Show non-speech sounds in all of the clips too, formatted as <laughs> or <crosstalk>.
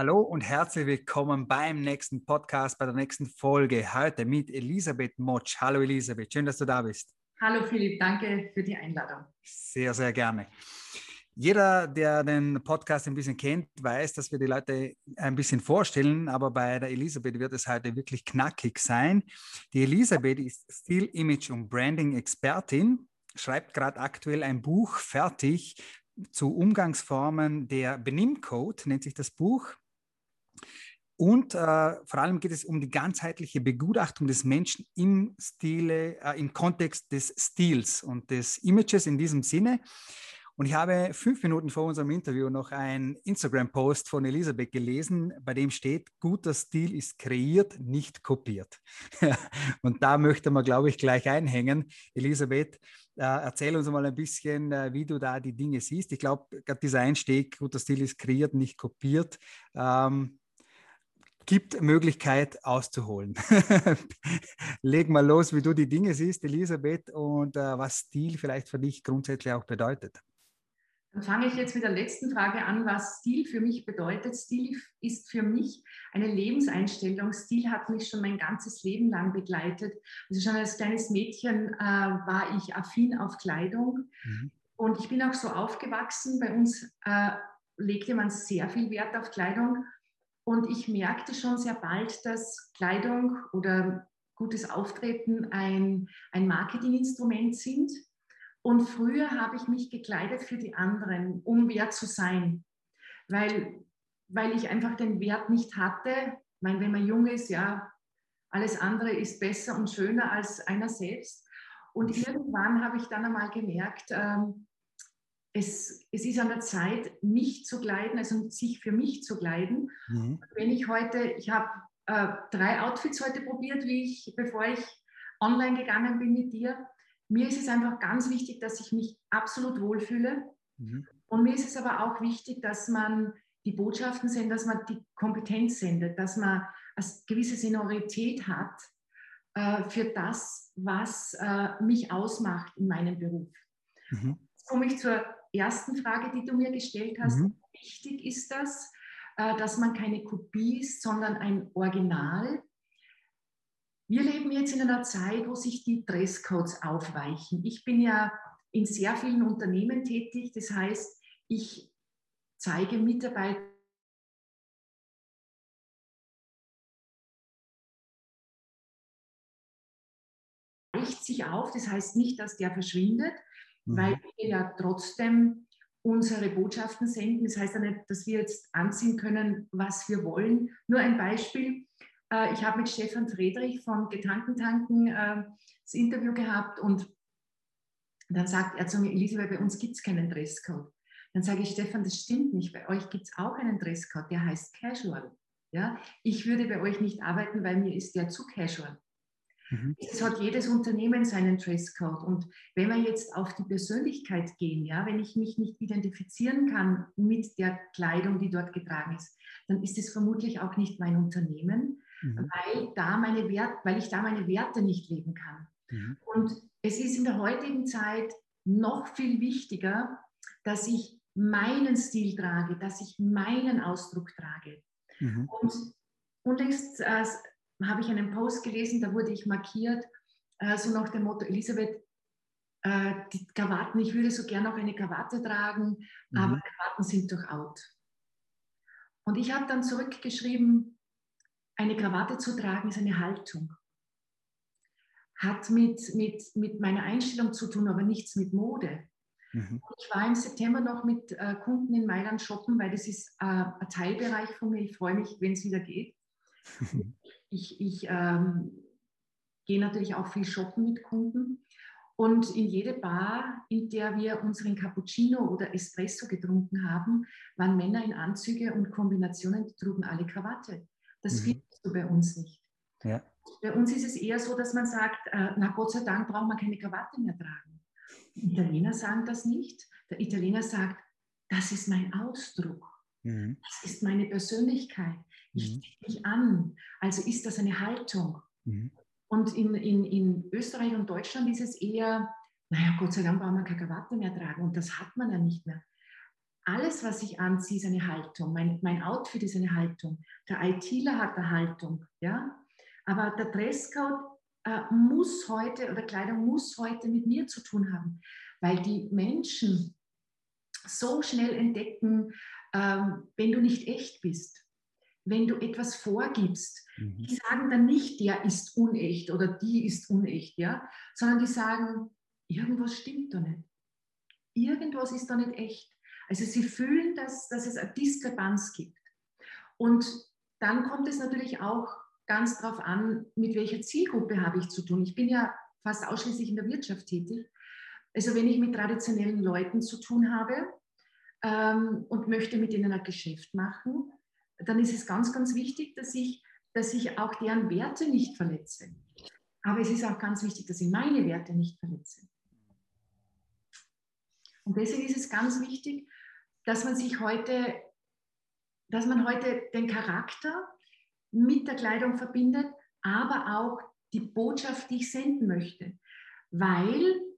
Hallo und herzlich willkommen beim nächsten Podcast, bei der nächsten Folge. Heute mit Elisabeth Motsch. Hallo Elisabeth, schön, dass du da bist. Hallo Philipp, danke für die Einladung. Sehr, sehr gerne. Jeder, der den Podcast ein bisschen kennt, weiß, dass wir die Leute ein bisschen vorstellen, aber bei der Elisabeth wird es heute wirklich knackig sein. Die Elisabeth ist Still Image und Branding Expertin, schreibt gerade aktuell ein Buch fertig zu Umgangsformen der Benimmcode, nennt sich das Buch. Und äh, vor allem geht es um die ganzheitliche Begutachtung des Menschen im Stile, äh, im Kontext des Stils und des Images in diesem Sinne. Und ich habe fünf Minuten vor unserem Interview noch einen Instagram-Post von Elisabeth gelesen, bei dem steht, guter Stil ist kreiert, nicht kopiert. <laughs> und da möchte man, glaube ich, gleich einhängen. Elisabeth, äh, erzähl uns mal ein bisschen, äh, wie du da die Dinge siehst. Ich glaube, gerade dieser Einstieg, guter Stil ist kreiert, nicht kopiert. Ähm, gibt Möglichkeit auszuholen. <laughs> Leg mal los, wie du die Dinge siehst, Elisabeth, und äh, was Stil vielleicht für dich grundsätzlich auch bedeutet. Dann fange ich jetzt mit der letzten Frage an, was Stil für mich bedeutet. Stil ist für mich eine Lebenseinstellung. Stil hat mich schon mein ganzes Leben lang begleitet. Also schon als kleines Mädchen äh, war ich affin auf Kleidung. Mhm. Und ich bin auch so aufgewachsen. Bei uns äh, legte man sehr viel Wert auf Kleidung. Und ich merkte schon sehr bald, dass Kleidung oder gutes Auftreten ein, ein Marketinginstrument sind. Und früher habe ich mich gekleidet für die anderen, um wert zu sein, weil, weil ich einfach den Wert nicht hatte. Ich meine, wenn man jung ist, ja, alles andere ist besser und schöner als einer selbst. Und irgendwann habe ich dann einmal gemerkt, ähm, es, es ist an der Zeit, mich zu kleiden, also sich für mich zu kleiden. Mhm. Wenn ich heute, ich habe äh, drei Outfits heute probiert, wie ich, bevor ich online gegangen bin mit dir. Mir ist es einfach ganz wichtig, dass ich mich absolut wohlfühle. Mhm. Und mir ist es aber auch wichtig, dass man die Botschaften sendet, dass man die Kompetenz sendet, dass man eine gewisse Seniorität hat äh, für das, was äh, mich ausmacht in meinem Beruf. Mhm. Jetzt komme ich zur ersten Frage, die du mir gestellt hast. Mhm. Wichtig ist das, äh, dass man keine Kopie ist, sondern ein Original. Wir leben jetzt in einer Zeit, wo sich die Dresscodes aufweichen. Ich bin ja in sehr vielen Unternehmen tätig. Das heißt, ich zeige Mitarbeiter sich auf. Das heißt nicht, dass der verschwindet, mhm. weil wir ja trotzdem unsere Botschaften senden. Das heißt ja nicht, dass wir jetzt anziehen können, was wir wollen. Nur ein Beispiel. Äh, ich habe mit Stefan Friedrich von Getankentanken äh, das Interview gehabt und dann sagt er zu mir, Elisabeth, bei uns gibt es keinen Dresscode. Dann sage ich, Stefan, das stimmt nicht. Bei euch gibt es auch einen Dresscode, der heißt Casual. Ja? Ich würde bei euch nicht arbeiten, weil mir ist der zu casual. Mhm. Es hat jedes Unternehmen seinen Dresscode. Und wenn wir jetzt auf die Persönlichkeit gehen, ja, wenn ich mich nicht identifizieren kann mit der Kleidung, die dort getragen ist, dann ist es vermutlich auch nicht mein Unternehmen, mhm. weil, da meine Wert, weil ich da meine Werte nicht leben kann. Mhm. Und es ist in der heutigen Zeit noch viel wichtiger, dass ich meinen Stil trage, dass ich meinen Ausdruck trage. Mhm. Und unlängst äh, habe ich einen Post gelesen, da wurde ich markiert, äh, so nach dem Motto, Elisabeth, äh, die Krawatten, ich würde so gerne auch eine Krawatte tragen, mhm. aber Krawatten sind durch out. Und ich habe dann zurückgeschrieben, eine Krawatte zu tragen ist eine Haltung. Hat mit, mit, mit meiner Einstellung zu tun, aber nichts mit Mode. Mhm. Ich war im September noch mit äh, Kunden in Mailand shoppen, weil das ist äh, ein Teilbereich von mir. Ich freue mich, wenn es wieder geht. <laughs> ich, ich ähm, gehe natürlich auch viel shoppen mit Kunden. Und in jede Bar, in der wir unseren Cappuccino oder Espresso getrunken haben, waren Männer in Anzüge und Kombinationen, die trugen alle Krawatte. Das mhm. findest du bei uns nicht. Ja. Bei uns ist es eher so, dass man sagt, äh, na Gott sei Dank braucht man keine Krawatte mehr tragen. Die Italiener sagen das nicht. Der Italiener sagt, das ist mein Ausdruck. Mhm. Das ist meine Persönlichkeit. Ich mhm. ziehe mich an. Also ist das eine Haltung. Mhm. Und in, in, in Österreich und Deutschland ist es eher, naja, Gott sei Dank braucht man keine Krawatte mehr tragen. Und das hat man ja nicht mehr. alles, was ich anziehe, ist eine Haltung. Mein, mein Outfit ist eine Haltung. Der ITler hat eine Haltung. Ja? Aber der Dresscode äh, muss heute oder Kleidung muss heute mit mir zu tun haben, weil die Menschen so schnell entdecken, ähm, wenn du nicht echt bist, wenn du etwas vorgibst. Mhm. Die sagen dann nicht, der ist unecht oder die ist unecht, ja, sondern die sagen, irgendwas stimmt da nicht. Irgendwas ist da nicht echt. Also sie fühlen, dass, dass es eine Diskrepanz gibt. Und dann kommt es natürlich auch ganz darauf an, mit welcher Zielgruppe habe ich zu tun. Ich bin ja fast ausschließlich in der Wirtschaft tätig. Also wenn ich mit traditionellen Leuten zu tun habe ähm, und möchte mit ihnen ein Geschäft machen, dann ist es ganz, ganz wichtig, dass ich, dass ich auch deren Werte nicht verletze. Aber es ist auch ganz wichtig, dass ich meine Werte nicht verletze. Und deswegen ist es ganz wichtig, dass man sich heute, dass man heute den Charakter mit der Kleidung verbindet, aber auch die Botschaft, die ich senden möchte. Weil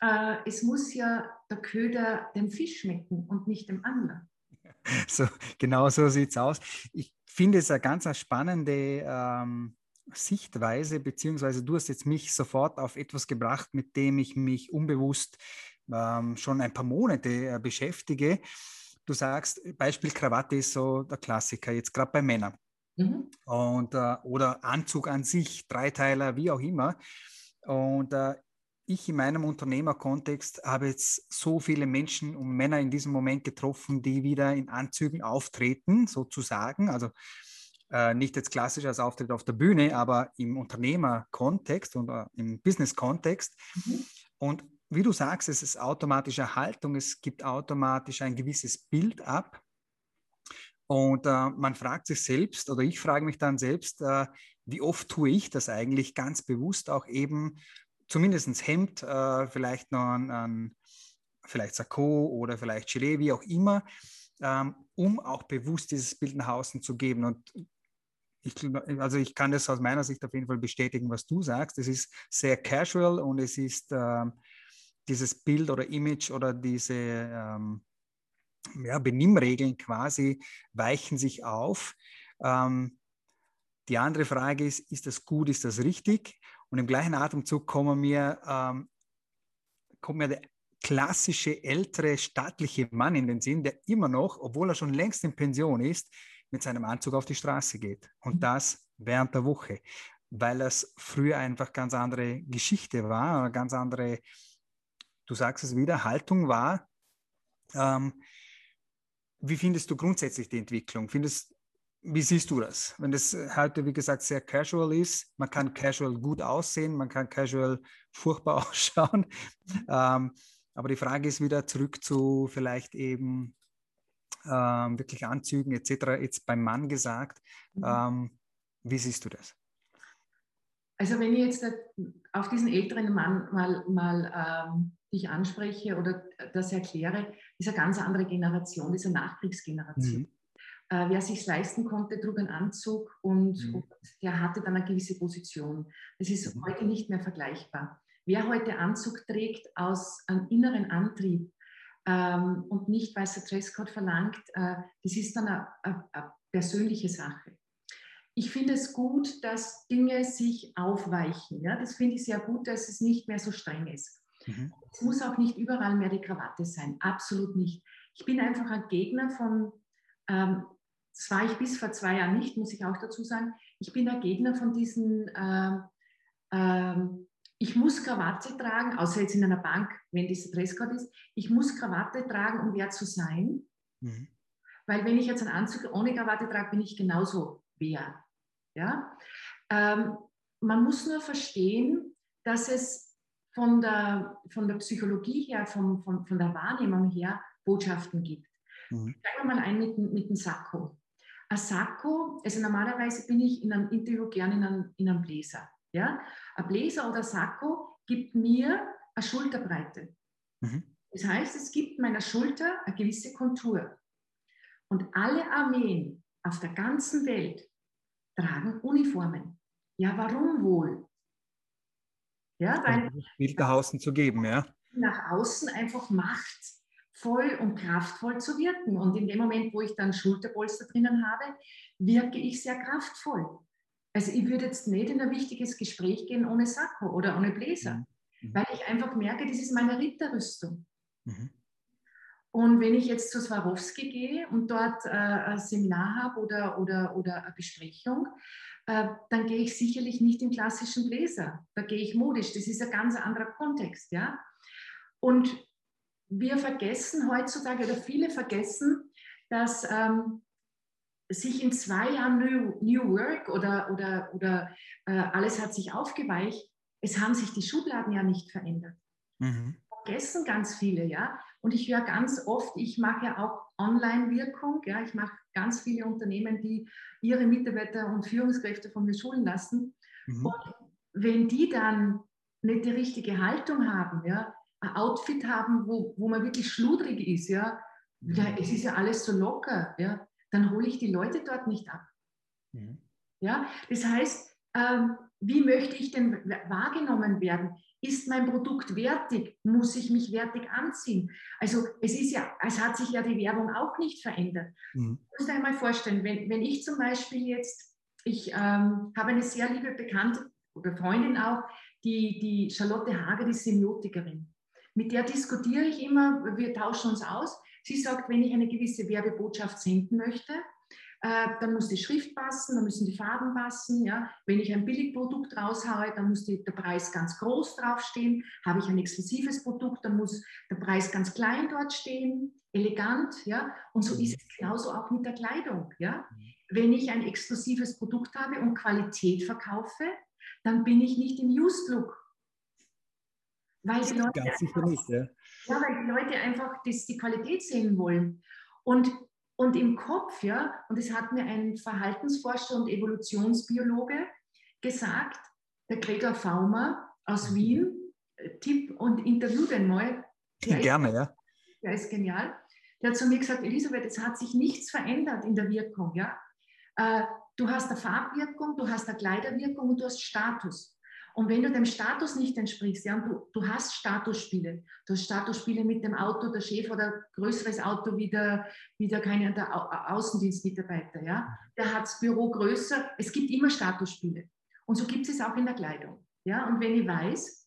äh, es muss ja der Köder dem Fisch schmecken und nicht dem Angler. <laughs> So, genau so sieht es aus. Ich finde es eine ganz spannende ähm, Sichtweise, beziehungsweise du hast jetzt mich sofort auf etwas gebracht, mit dem ich mich unbewusst ähm, schon ein paar Monate äh, beschäftige. Du sagst, Beispiel Krawatte ist so der Klassiker, jetzt gerade bei Männern. Mhm. Und, äh, oder Anzug an sich, Dreiteiler, wie auch immer. Und äh, ich in meinem Unternehmerkontext habe jetzt so viele Menschen und Männer in diesem Moment getroffen, die wieder in Anzügen auftreten, sozusagen. Also äh, nicht jetzt klassisch als Auftritt auf der Bühne, aber im Unternehmerkontext und äh, im Business-Kontext. Mhm. Und wie du sagst, es ist automatische Haltung, es gibt automatisch ein gewisses Bild ab. Und äh, man fragt sich selbst, oder ich frage mich dann selbst, äh, wie oft tue ich das eigentlich ganz bewusst auch eben, zumindest Hemd, äh, vielleicht noch ein, ein, vielleicht Sakko oder vielleicht Gilet, wie auch immer, ähm, um auch bewusst dieses Bild nach außen zu geben. Und ich, also ich kann das aus meiner Sicht auf jeden Fall bestätigen, was du sagst. Es ist sehr casual und es ist ähm, dieses Bild oder Image oder diese ähm, ja, Benimmregeln quasi weichen sich auf. Ähm, die andere Frage ist, ist das gut, ist das richtig? Und im gleichen Atemzug kommen mir, ähm, kommt mir der klassische ältere staatliche Mann in den Sinn, der immer noch, obwohl er schon längst in Pension ist, mit seinem Anzug auf die Straße geht. Und mhm. das während der Woche, weil das früher einfach ganz andere Geschichte war, eine ganz andere, du sagst es wieder, Haltung war. Ähm, wie findest du grundsätzlich die Entwicklung? Findest, wie siehst du das? Wenn das heute, wie gesagt, sehr casual ist, man kann casual gut aussehen, man kann casual furchtbar <laughs> ausschauen. Ähm, aber die Frage ist wieder zurück zu vielleicht eben ähm, wirklich Anzügen etc. Jetzt beim Mann gesagt. Mhm. Ähm, wie siehst du das? Also wenn ich jetzt auf diesen älteren Mann mal, mal ähm, dich anspreche oder das erkläre, ist eine ganz andere Generation, diese Nachkriegsgeneration. Mhm. Äh, wer sich leisten konnte, trug einen Anzug und, mhm. und, der hatte dann eine gewisse Position. Das ist mhm. heute nicht mehr vergleichbar. Wer heute Anzug trägt aus einem inneren Antrieb ähm, und nicht, weil es der Dresscode verlangt, äh, das ist dann eine, eine, eine persönliche Sache. Ich finde es gut, dass Dinge sich aufweichen. Ja? Das finde ich sehr gut, dass es nicht mehr so streng ist. Mhm. Es muss auch nicht überall mehr die Krawatte sein, absolut nicht. Ich bin einfach ein Gegner von, ähm, das war ich bis vor zwei Jahren nicht, muss ich auch dazu sagen, ich bin ein Gegner von diesen, äh, äh, ich muss Krawatte tragen, außer jetzt in einer Bank, wenn dieser Dresscode ist, ich muss Krawatte tragen, um wer zu sein. Mhm. Weil wenn ich jetzt einen Anzug ohne Krawatte trage, bin ich genauso wer. Ja? Ähm, man muss nur verstehen, dass es von der, von der Psychologie her, vom, von, von der Wahrnehmung her Botschaften gibt. Mhm. Steigen wir mal ein mit, mit dem Sakko. Ein Sakko, also normalerweise bin ich in einem Interview gerne in einem, in einem Bläser. Ja? Ein Bläser oder Sakko gibt mir eine Schulterbreite. Mhm. Das heißt, es gibt meiner Schulter eine gewisse Kontur. Und alle Armeen auf der ganzen Welt tragen Uniformen. Ja, warum wohl? Ja, weil Bild nach außen zu geben, ja. Nach außen einfach Macht voll und kraftvoll zu wirken. Und in dem Moment, wo ich dann Schulterpolster drinnen habe, wirke ich sehr kraftvoll. Also ich würde jetzt nicht in ein wichtiges Gespräch gehen ohne Sakko oder ohne Bläser, mhm. mhm. weil ich einfach merke, das ist meine Ritterrüstung. Mhm. Und wenn ich jetzt zu Swarovski gehe und dort äh, ein Seminar habe oder, oder, oder eine Besprechung, äh, dann gehe ich sicherlich nicht im klassischen Bläser. Da gehe ich modisch. Das ist ein ganz anderer Kontext. Ja? Und wir vergessen heutzutage, oder viele vergessen, dass ähm, sich in zwei Jahren New, New Work oder, oder, oder äh, alles hat sich aufgeweicht, es haben sich die Schubladen ja nicht verändert. Mhm. Vergessen ganz viele, ja. Und ich höre ganz oft, ich mache ja auch Online-Wirkung, ja. Ich mache ganz viele Unternehmen, die ihre Mitarbeiter und Führungskräfte von mir schulen lassen. Mhm. Und wenn die dann nicht die richtige Haltung haben, ja, ein Outfit haben, wo, wo man wirklich schludrig ist, ja, ja, mhm. es ist ja alles so locker, ja, dann hole ich die Leute dort nicht ab. Mhm. Ja, das heißt, ähm, wie möchte ich denn wahrgenommen werden? Ist mein Produkt wertig? Muss ich mich wertig anziehen? Also es ist ja, es hat sich ja die Werbung auch nicht verändert. Mhm. Ich muss dir einmal vorstellen, wenn, wenn ich zum Beispiel jetzt, ich ähm, habe eine sehr liebe Bekannte oder Freundin auch, die, die Charlotte Hager, die Semiotikerin. Mit der diskutiere ich immer, wir tauschen uns aus. Sie sagt, wenn ich eine gewisse Werbebotschaft senden möchte, äh, dann muss die Schrift passen, dann müssen die Farben passen. Ja. Wenn ich ein Billigprodukt raushaue, dann muss die, der Preis ganz groß draufstehen. Habe ich ein exklusives Produkt, dann muss der Preis ganz klein dort stehen, elegant. Ja. Und so ist es genauso auch mit der Kleidung. Ja. Wenn ich ein exklusives Produkt habe und Qualität verkaufe, dann bin ich nicht im Used Look. Weil die Leute, einfach, nicht, ja. ja. weil die Leute einfach das, die Qualität sehen wollen. Und und im Kopf, ja, und das hat mir ein Verhaltensforscher und Evolutionsbiologe gesagt, der Gregor Faumer aus mhm. Wien, äh, Tipp und interview den mal. Ja, gerne, ja. Der ist genial. Der hat zu mir gesagt, Elisabeth, es hat sich nichts verändert in der Wirkung, ja. Äh, du hast eine Farbwirkung, du hast eine Kleiderwirkung und du hast Status. Und wenn du dem Status nicht entsprichst, ja, und du, du hast Statusspiele, du hast Statusspiele mit dem Auto, der Chef oder größeres Auto wie der, wie der, keine, der Au Außendienstmitarbeiter, ja, der hat das Büro größer, es gibt immer Statusspiele. Und so gibt es auch in der Kleidung. Ja, und wenn ich weiß,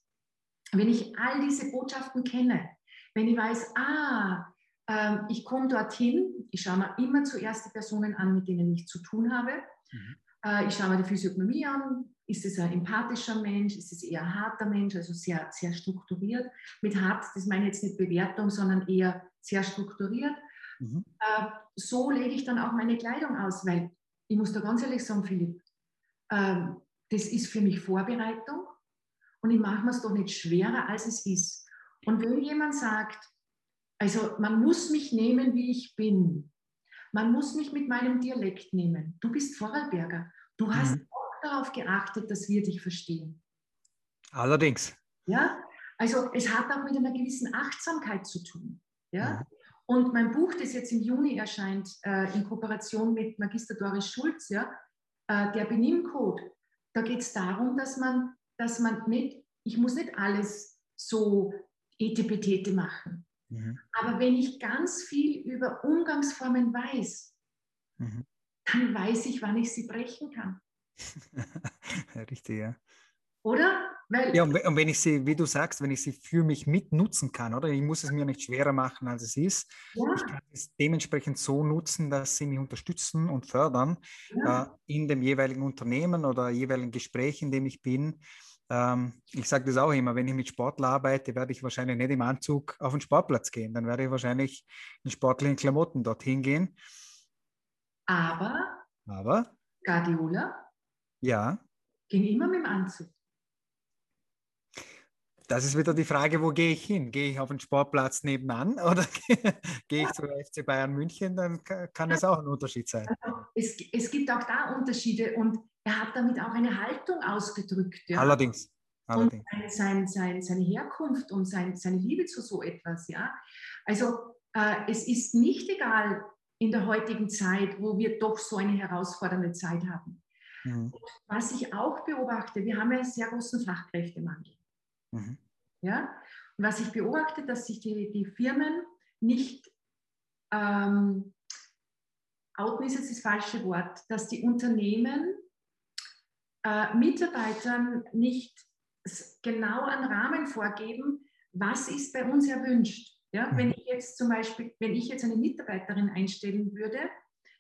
wenn ich all diese Botschaften kenne, wenn ich weiß, ah, äh, ich komme dorthin, ich schaue mir immer zuerst die Personen an, mit denen ich zu tun habe. Mhm. Äh, ich schaue mir die Physiognomie an, ist es ein empathischer Mensch? Ist es eher ein harter Mensch? Also sehr, sehr strukturiert. Mit hart, das meine ich jetzt nicht Bewertung, sondern eher sehr strukturiert. Mhm. Äh, so lege ich dann auch meine Kleidung aus, weil ich muss da ganz ehrlich sagen, Philipp, äh, das ist für mich Vorbereitung und ich mache mir es doch nicht schwerer, als es ist. Und wenn jemand sagt, also man muss mich nehmen, wie ich bin, man muss mich mit meinem Dialekt nehmen. Du bist Vorarlberger. Du hast mhm darauf geachtet, dass wir dich verstehen. Allerdings. Ja, also es hat auch mit einer gewissen Achtsamkeit zu tun. Ja. Mhm. Und mein Buch, das jetzt im Juni erscheint, äh, in Kooperation mit Magister Doris Schulz, ja, äh, der Benimmcode, da geht es darum, dass man, dass man nicht, ich muss nicht alles so etipetete machen. Mhm. Aber wenn ich ganz viel über Umgangsformen weiß, mhm. dann weiß ich, wann ich sie brechen kann. <laughs> Richtig, ja. Oder? Weil ja, und wenn ich sie, wie du sagst, wenn ich sie für mich mitnutzen kann, oder? Ich muss es mir nicht schwerer machen, als es ist. Ja. Ich kann es dementsprechend so nutzen, dass sie mich unterstützen und fördern ja. äh, in dem jeweiligen Unternehmen oder jeweiligen Gespräch, in dem ich bin. Ähm, ich sage das auch immer, wenn ich mit Sportler arbeite, werde ich wahrscheinlich nicht im Anzug auf den Sportplatz gehen. Dann werde ich wahrscheinlich in sportlichen Klamotten dorthin gehen. Aber, Aber Guardiola ja. Ging immer mit dem Anzug. Das ist wieder die Frage, wo gehe ich hin? Gehe ich auf den Sportplatz nebenan <laughs> oder <laughs> gehe ich zum FC Bayern München? Dann kann es auch ein Unterschied sein. Also es, es gibt auch da Unterschiede und er hat damit auch eine Haltung ausgedrückt. Ja? Allerdings. Allerdings. Und sein, sein, seine Herkunft und sein, seine Liebe zu so etwas. Ja? Also äh, es ist nicht egal in der heutigen Zeit, wo wir doch so eine herausfordernde Zeit haben. Mhm. Was ich auch beobachte, wir haben einen sehr großen Fachkräftemangel. Mhm. Ja? Und was ich beobachte, dass sich die, die Firmen nicht, ähm, outen ist jetzt das falsche Wort, dass die Unternehmen äh, Mitarbeitern nicht genau einen Rahmen vorgeben, was ist bei uns erwünscht. Ja, mhm. wenn ich jetzt zum Beispiel, wenn ich jetzt eine Mitarbeiterin einstellen würde,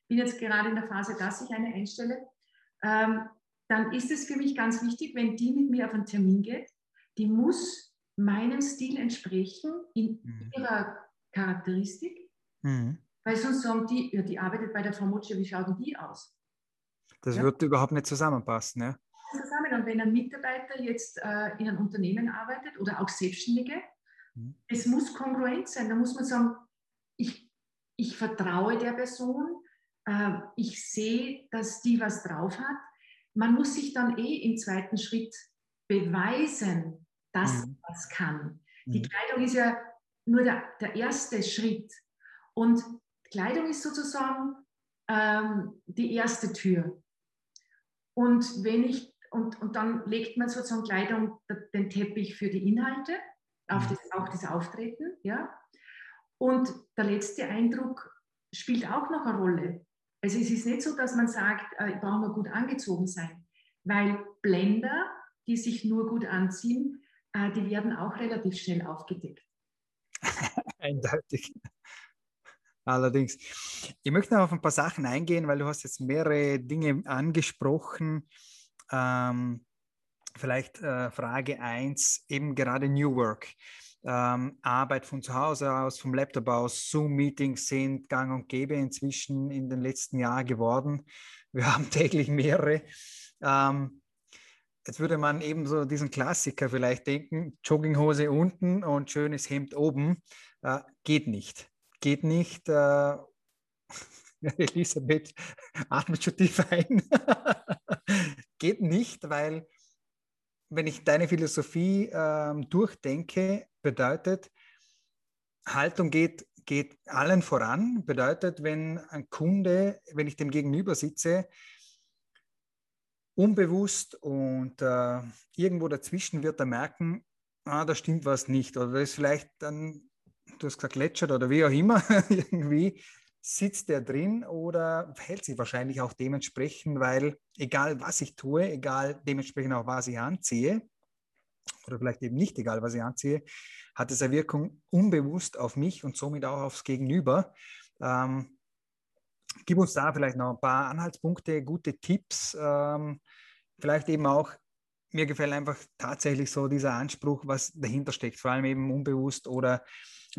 bin jetzt gerade in der Phase, dass ich eine einstelle, ähm, dann ist es für mich ganz wichtig, wenn die mit mir auf einen Termin geht, die muss meinem Stil entsprechen in mhm. ihrer Charakteristik, mhm. weil sonst sagen die, ja, die arbeitet bei der Frau Motsche, wie schaut denn die aus? Das ja? wird überhaupt nicht zusammenpassen. Ja? Zusammen. Und wenn ein Mitarbeiter jetzt äh, in einem Unternehmen arbeitet oder auch Selbstständige, mhm. es muss kongruent sein. Da muss man sagen, ich, ich vertraue der Person, äh, ich sehe, dass die was drauf hat. Man muss sich dann eh im zweiten Schritt beweisen, dass mhm. das kann. Die mhm. Kleidung ist ja nur der, der erste Schritt. Und Kleidung ist sozusagen ähm, die erste Tür. Und wenn ich, und, und dann legt man sozusagen Kleidung, den Teppich für die Inhalte, auf mhm. das, auch das Auftreten, ja. Und der letzte Eindruck spielt auch noch eine Rolle. Also es ist nicht so, dass man sagt, äh, ich brauche nur gut angezogen sein, weil Blender, die sich nur gut anziehen, äh, die werden auch relativ schnell aufgedeckt. <laughs> Eindeutig. Allerdings. Ich möchte noch auf ein paar Sachen eingehen, weil du hast jetzt mehrere Dinge angesprochen. Ähm, vielleicht äh, Frage 1, eben gerade New Work ähm, Arbeit von zu Hause aus, vom Laptop aus, Zoom-Meetings sind gang und gäbe inzwischen in den letzten Jahren geworden. <laughs> Wir haben täglich mehrere. Ähm, jetzt würde man eben so diesen Klassiker vielleicht denken, Jogginghose unten und schönes Hemd oben. Äh, geht nicht. Geht nicht. Äh, <laughs> Elisabeth atmet schon tief ein. <laughs> geht nicht, weil wenn ich deine Philosophie ähm, durchdenke, bedeutet, Haltung geht, geht allen voran, bedeutet, wenn ein Kunde, wenn ich dem gegenüber sitze, unbewusst und äh, irgendwo dazwischen wird er merken, ah, da stimmt was nicht. Oder das ist vielleicht dann, du hast gesagt, lätschert oder wie auch immer, <laughs> irgendwie sitzt der drin oder verhält sich wahrscheinlich auch dementsprechend, weil egal was ich tue, egal dementsprechend auch was ich anziehe, oder vielleicht eben nicht egal was ich anziehe, hat es eine Wirkung unbewusst auf mich und somit auch aufs Gegenüber. Ähm, gib uns da vielleicht noch ein paar Anhaltspunkte, gute Tipps, ähm, vielleicht eben auch mir gefällt einfach tatsächlich so dieser Anspruch, was dahinter steckt, vor allem eben unbewusst oder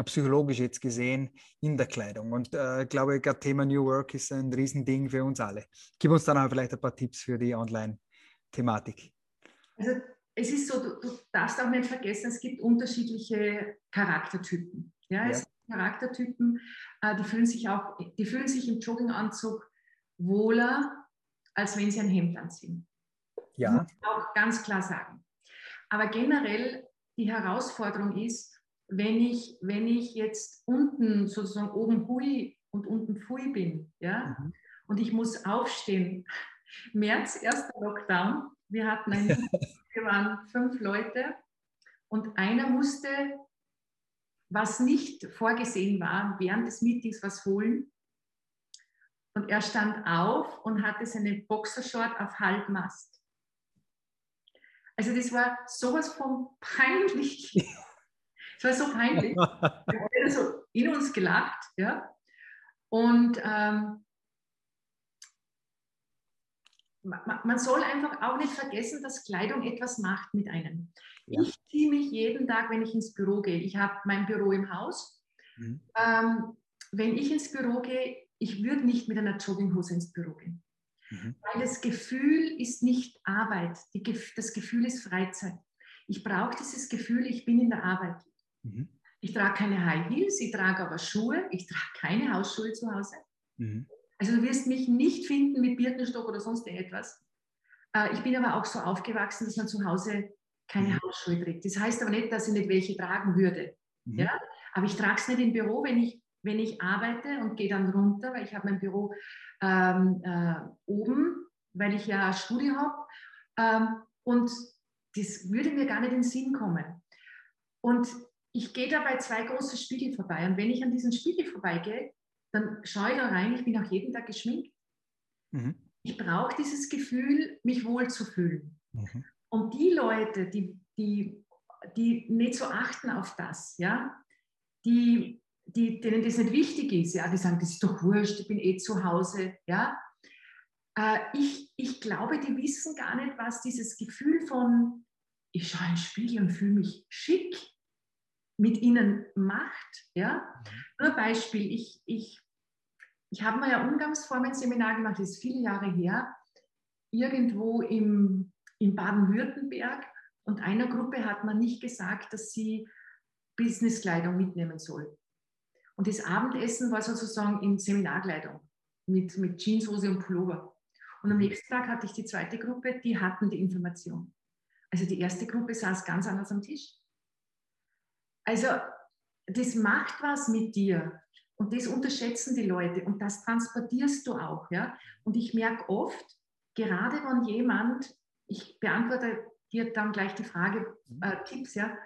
psychologisch jetzt gesehen in der Kleidung. Und äh, ich glaube, das Thema New Work ist ein Riesending für uns alle. Gib uns dann auch vielleicht ein paar Tipps für die Online-Thematik. Also es ist so, du, du, darfst auch nicht vergessen, es gibt unterschiedliche Charaktertypen. Ja, ja. es gibt Charaktertypen, äh, die fühlen sich auch, die fühlen sich im Jogginganzug wohler, als wenn sie ein Hemd anziehen. Ja. Das muss ich auch ganz klar sagen. Aber generell die Herausforderung ist, wenn ich, wenn ich jetzt unten sozusagen oben hui und unten pfui bin, ja, mhm. und ich muss aufstehen. <laughs> März, erster Lockdown, wir hatten ein, <laughs> wir waren fünf Leute und einer musste, was nicht vorgesehen war, während des Meetings was holen. Und er stand auf und hatte seine Boxershort auf Halbmast. Also das war sowas von peinlich. <laughs> Es war so peinlich. Wir haben so in uns gelacht. Ja? Und ähm, man soll einfach auch nicht vergessen, dass Kleidung etwas macht mit einem. Ja. Ich ziehe mich jeden Tag, wenn ich ins Büro gehe. Ich habe mein Büro im Haus. Mhm. Ähm, wenn ich ins Büro gehe, ich würde nicht mit einer Jogginghose ins Büro gehen. Mhm. Weil das Gefühl ist nicht Arbeit. Die, das Gefühl ist Freizeit. Ich brauche dieses Gefühl, ich bin in der Arbeit. Mhm. Ich trage keine High Heels, ich trage aber Schuhe. Ich trage keine Hausschuhe zu Hause. Mhm. Also du wirst mich nicht finden mit Birkenstock oder sonst irgendetwas. Äh, ich bin aber auch so aufgewachsen, dass man zu Hause keine mhm. Hausschuhe trägt. Das heißt aber nicht, dass ich nicht welche tragen würde. Mhm. Ja? Aber ich trage es nicht im Büro, wenn ich, wenn ich arbeite und gehe dann runter, weil ich habe mein Büro ähm, äh, oben, weil ich ja Studio habe. Ähm, und das würde mir gar nicht in den Sinn kommen. Und ich gehe da bei zwei großen Spiegel vorbei. Und wenn ich an diesen Spiegel vorbeigehe, dann schaue ich da rein, ich bin auch jeden Tag geschminkt. Mhm. Ich brauche dieses Gefühl, mich wohl zu fühlen. Mhm. Und die Leute, die, die, die nicht so achten auf das, ja, die, die, denen das nicht wichtig ist, ja, die sagen, das ist doch wurscht, ich bin eh zu Hause, ja. Äh, ich, ich glaube, die wissen gar nicht, was dieses Gefühl von, ich schaue in den Spiegel und fühle mich schick, mit ihnen macht. Ja? Mhm. Nur Beispiel, ich, ich, ich habe mal ein Umgangsformen-Seminar gemacht, das ist viele Jahre her, irgendwo im, in Baden-Württemberg und einer Gruppe hat man nicht gesagt, dass sie Businesskleidung mitnehmen soll. Und das Abendessen war sozusagen in Seminarkleidung mit, mit Jeanshose und Pullover. Und am mhm. nächsten Tag hatte ich die zweite Gruppe, die hatten die Information. Also die erste Gruppe saß ganz anders am Tisch. Also das macht was mit dir und das unterschätzen die Leute und das transportierst du auch. Ja? Und ich merke oft, gerade wenn jemand, ich beantworte dir dann gleich die Frage, mhm. äh, Tipps, ja,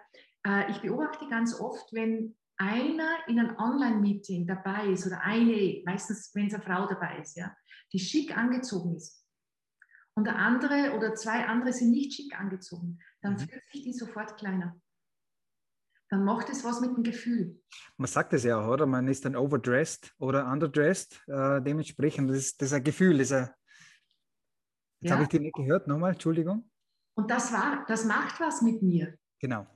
äh, ich beobachte ganz oft, wenn einer in einem Online-Meeting dabei ist oder eine, meistens wenn es eine Frau dabei ist, ja, die schick angezogen ist und der andere oder zwei andere sind nicht schick angezogen, dann mhm. fühlt sich die sofort kleiner dann macht es was mit dem Gefühl. Man sagt es ja auch, oder? Man ist dann overdressed oder underdressed. Äh, dementsprechend, das ist, das ist ein Gefühl. Das ist ein, jetzt ja. habe ich die nicht gehört. Nochmal, Entschuldigung. Und das, war, das macht was mit mir. Genau.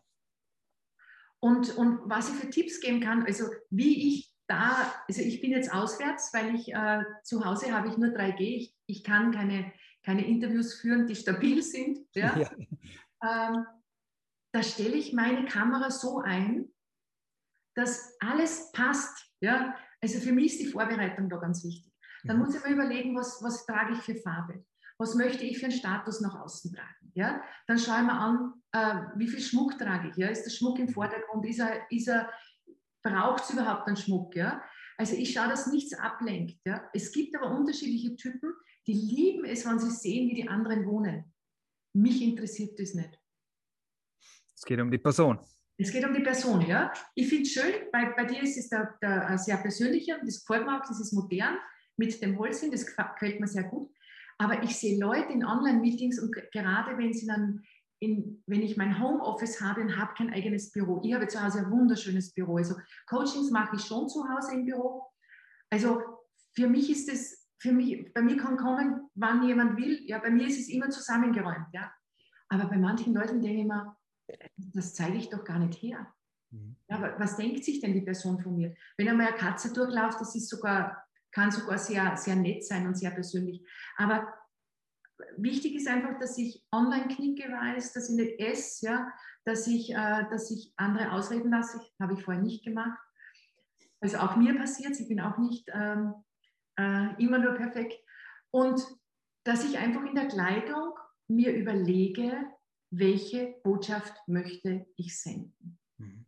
Und, und was ich für Tipps geben kann, also wie ich da, also ich bin jetzt auswärts, weil ich äh, zu Hause habe ich nur 3G. Ich, ich kann keine, keine Interviews führen, die stabil sind. Ja? <laughs> ja. Ähm, da stelle ich meine Kamera so ein, dass alles passt. Ja? Also für mich ist die Vorbereitung da ganz wichtig. Dann mhm. muss ich mir überlegen, was, was trage ich für Farbe? Was möchte ich für einen Status nach außen tragen? Ja? Dann schaue ich mir an, äh, wie viel Schmuck trage ich? Ja? Ist der Schmuck im Vordergrund? Ist er, ist er, braucht es überhaupt einen Schmuck? Ja? Also ich schaue, dass nichts ablenkt. Ja? Es gibt aber unterschiedliche Typen, die lieben es, wenn sie sehen, wie die anderen wohnen. Mich interessiert das nicht. Es geht um die Person. Es geht um die Person, ja. Ich finde es schön, bei, bei dir ist es der, der, sehr persönlicher, das gefällt mir auch, das ist modern mit dem Holzchen, das gefällt mir sehr gut. Aber ich sehe Leute in Online-Meetings und gerade wenn sie dann, in, wenn ich mein Homeoffice habe und habe kein eigenes Büro, ich habe zu Hause ein wunderschönes Büro. Also Coachings mache ich schon zu Hause im Büro. Also für mich ist es, für mich, bei mir kann kommen, wann jemand will. Ja, bei mir ist es immer zusammengeräumt. Ja. Aber bei manchen Leuten denke ich mir, das zeige ich doch gar nicht her. Mhm. Ja, was denkt sich denn die Person von mir? Wenn einmal eine Katze durchläuft, das ist sogar, kann sogar sehr, sehr nett sein und sehr persönlich. Aber wichtig ist einfach, dass ich online knicke weiß, dass ich nicht esse, ja, dass, ich, äh, dass ich andere ausreden lasse. Das habe ich vorher nicht gemacht. Also auch mir passiert ich bin auch nicht ähm, äh, immer nur perfekt. Und dass ich einfach in der Kleidung mir überlege, welche Botschaft möchte ich senden. Mhm.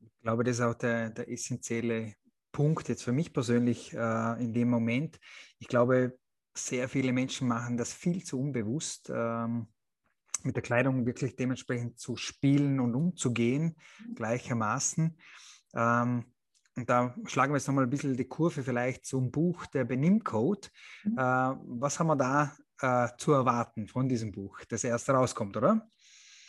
Ich glaube, das ist auch der, der essentielle Punkt jetzt für mich persönlich äh, in dem Moment. Ich glaube, sehr viele Menschen machen das viel zu unbewusst, ähm, mit der Kleidung wirklich dementsprechend zu spielen und umzugehen, mhm. gleichermaßen. Ähm, und da schlagen wir jetzt nochmal ein bisschen die Kurve vielleicht zum Buch der Benimmcode. Mhm. Äh, was haben wir da äh, zu erwarten von diesem Buch, das erst rauskommt, oder?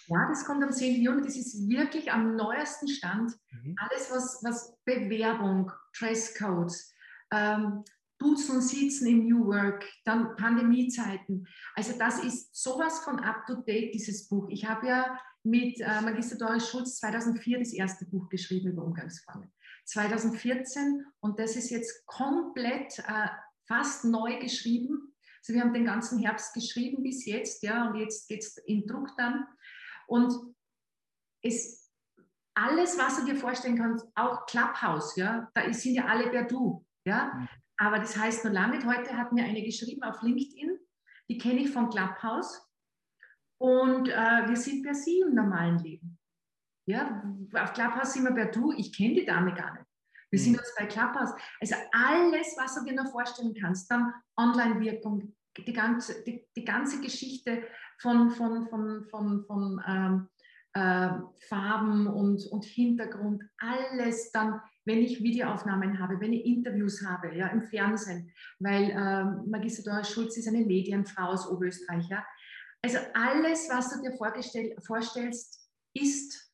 Ja, das kommt am 10. Juni. Das ist wirklich am neuesten Stand. Mhm. Alles, was, was Bewerbung, Dresscodes, ähm, Duzen und Sitzen im New Work, dann Pandemiezeiten. Also das ist sowas von up-to-date, dieses Buch. Ich habe ja mit äh, Magister Doris Schulz 2004 das erste Buch geschrieben über Umgangsformen. 2014 und das ist jetzt komplett äh, fast neu geschrieben also wir haben den ganzen Herbst geschrieben bis jetzt, ja, und jetzt geht es in Druck dann. Und es, alles, was du dir vorstellen kannst, auch Clubhouse, ja, da sind ja alle per Du, ja. Mhm. Aber das heißt lange nicht. Heute hat mir eine geschrieben auf LinkedIn, die kenne ich von Clubhouse. Und äh, wir sind per Sie im normalen Leben. Ja, auf Clubhouse sind wir per Du. Ich kenne die Dame gar nicht. Wir sind mhm. uns bei Clubhouse. Also alles, was du dir noch vorstellen kannst, dann Online-Wirkung, die ganze, die, die ganze Geschichte von, von, von, von, von ähm, äh, Farben und, und Hintergrund, alles dann, wenn ich Videoaufnahmen habe, wenn ich Interviews habe, ja, im Fernsehen, weil äh, Magister Doris Schulz ist eine Medienfrau aus Oberösterreich, ja. Also alles, was du dir vorstellst, ist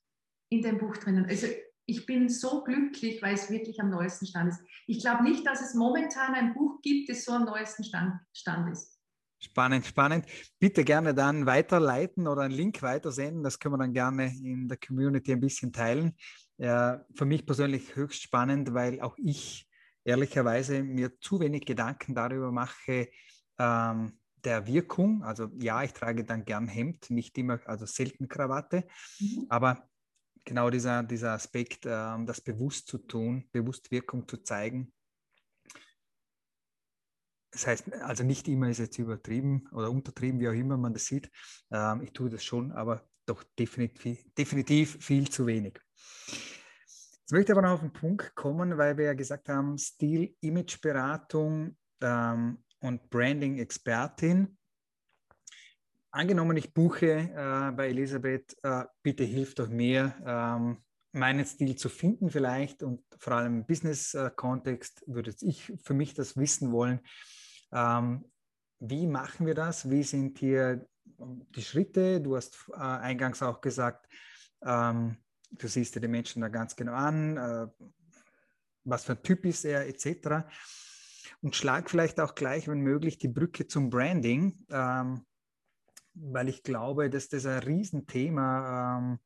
in dem Buch drinnen. Also ich bin so glücklich, weil es wirklich am neuesten Stand ist. Ich glaube nicht, dass es momentan ein Buch gibt, das so am neuesten Stand, Stand ist. Spannend, spannend. Bitte gerne dann weiterleiten oder einen Link weitersenden. Das können wir dann gerne in der Community ein bisschen teilen. Ja, für mich persönlich höchst spannend, weil auch ich ehrlicherweise mir zu wenig Gedanken darüber mache, ähm, der Wirkung. Also ja, ich trage dann gern Hemd, nicht immer, also selten Krawatte, mhm. aber genau dieser, dieser Aspekt, ähm, das bewusst zu tun, bewusst Wirkung zu zeigen, das heißt, also nicht immer ist jetzt übertrieben oder untertrieben, wie auch immer man das sieht. Ähm, ich tue das schon, aber doch definitiv, definitiv viel zu wenig. Jetzt möchte ich aber noch auf den Punkt kommen, weil wir ja gesagt haben, Stil, Imageberatung ähm, und Branding-Expertin. Angenommen, ich buche äh, bei Elisabeth, äh, bitte hilf doch mir, ähm, meinen Stil zu finden vielleicht und vor allem im Business-Kontext würde ich für mich das wissen wollen. Ähm, wie machen wir das? Wie sind hier die Schritte? Du hast äh, eingangs auch gesagt, ähm, du siehst dir die Menschen da ganz genau an, äh, was für ein Typ ist er, etc. Und schlag vielleicht auch gleich, wenn möglich, die Brücke zum Branding, ähm, weil ich glaube, dass das ein Riesenthema ähm,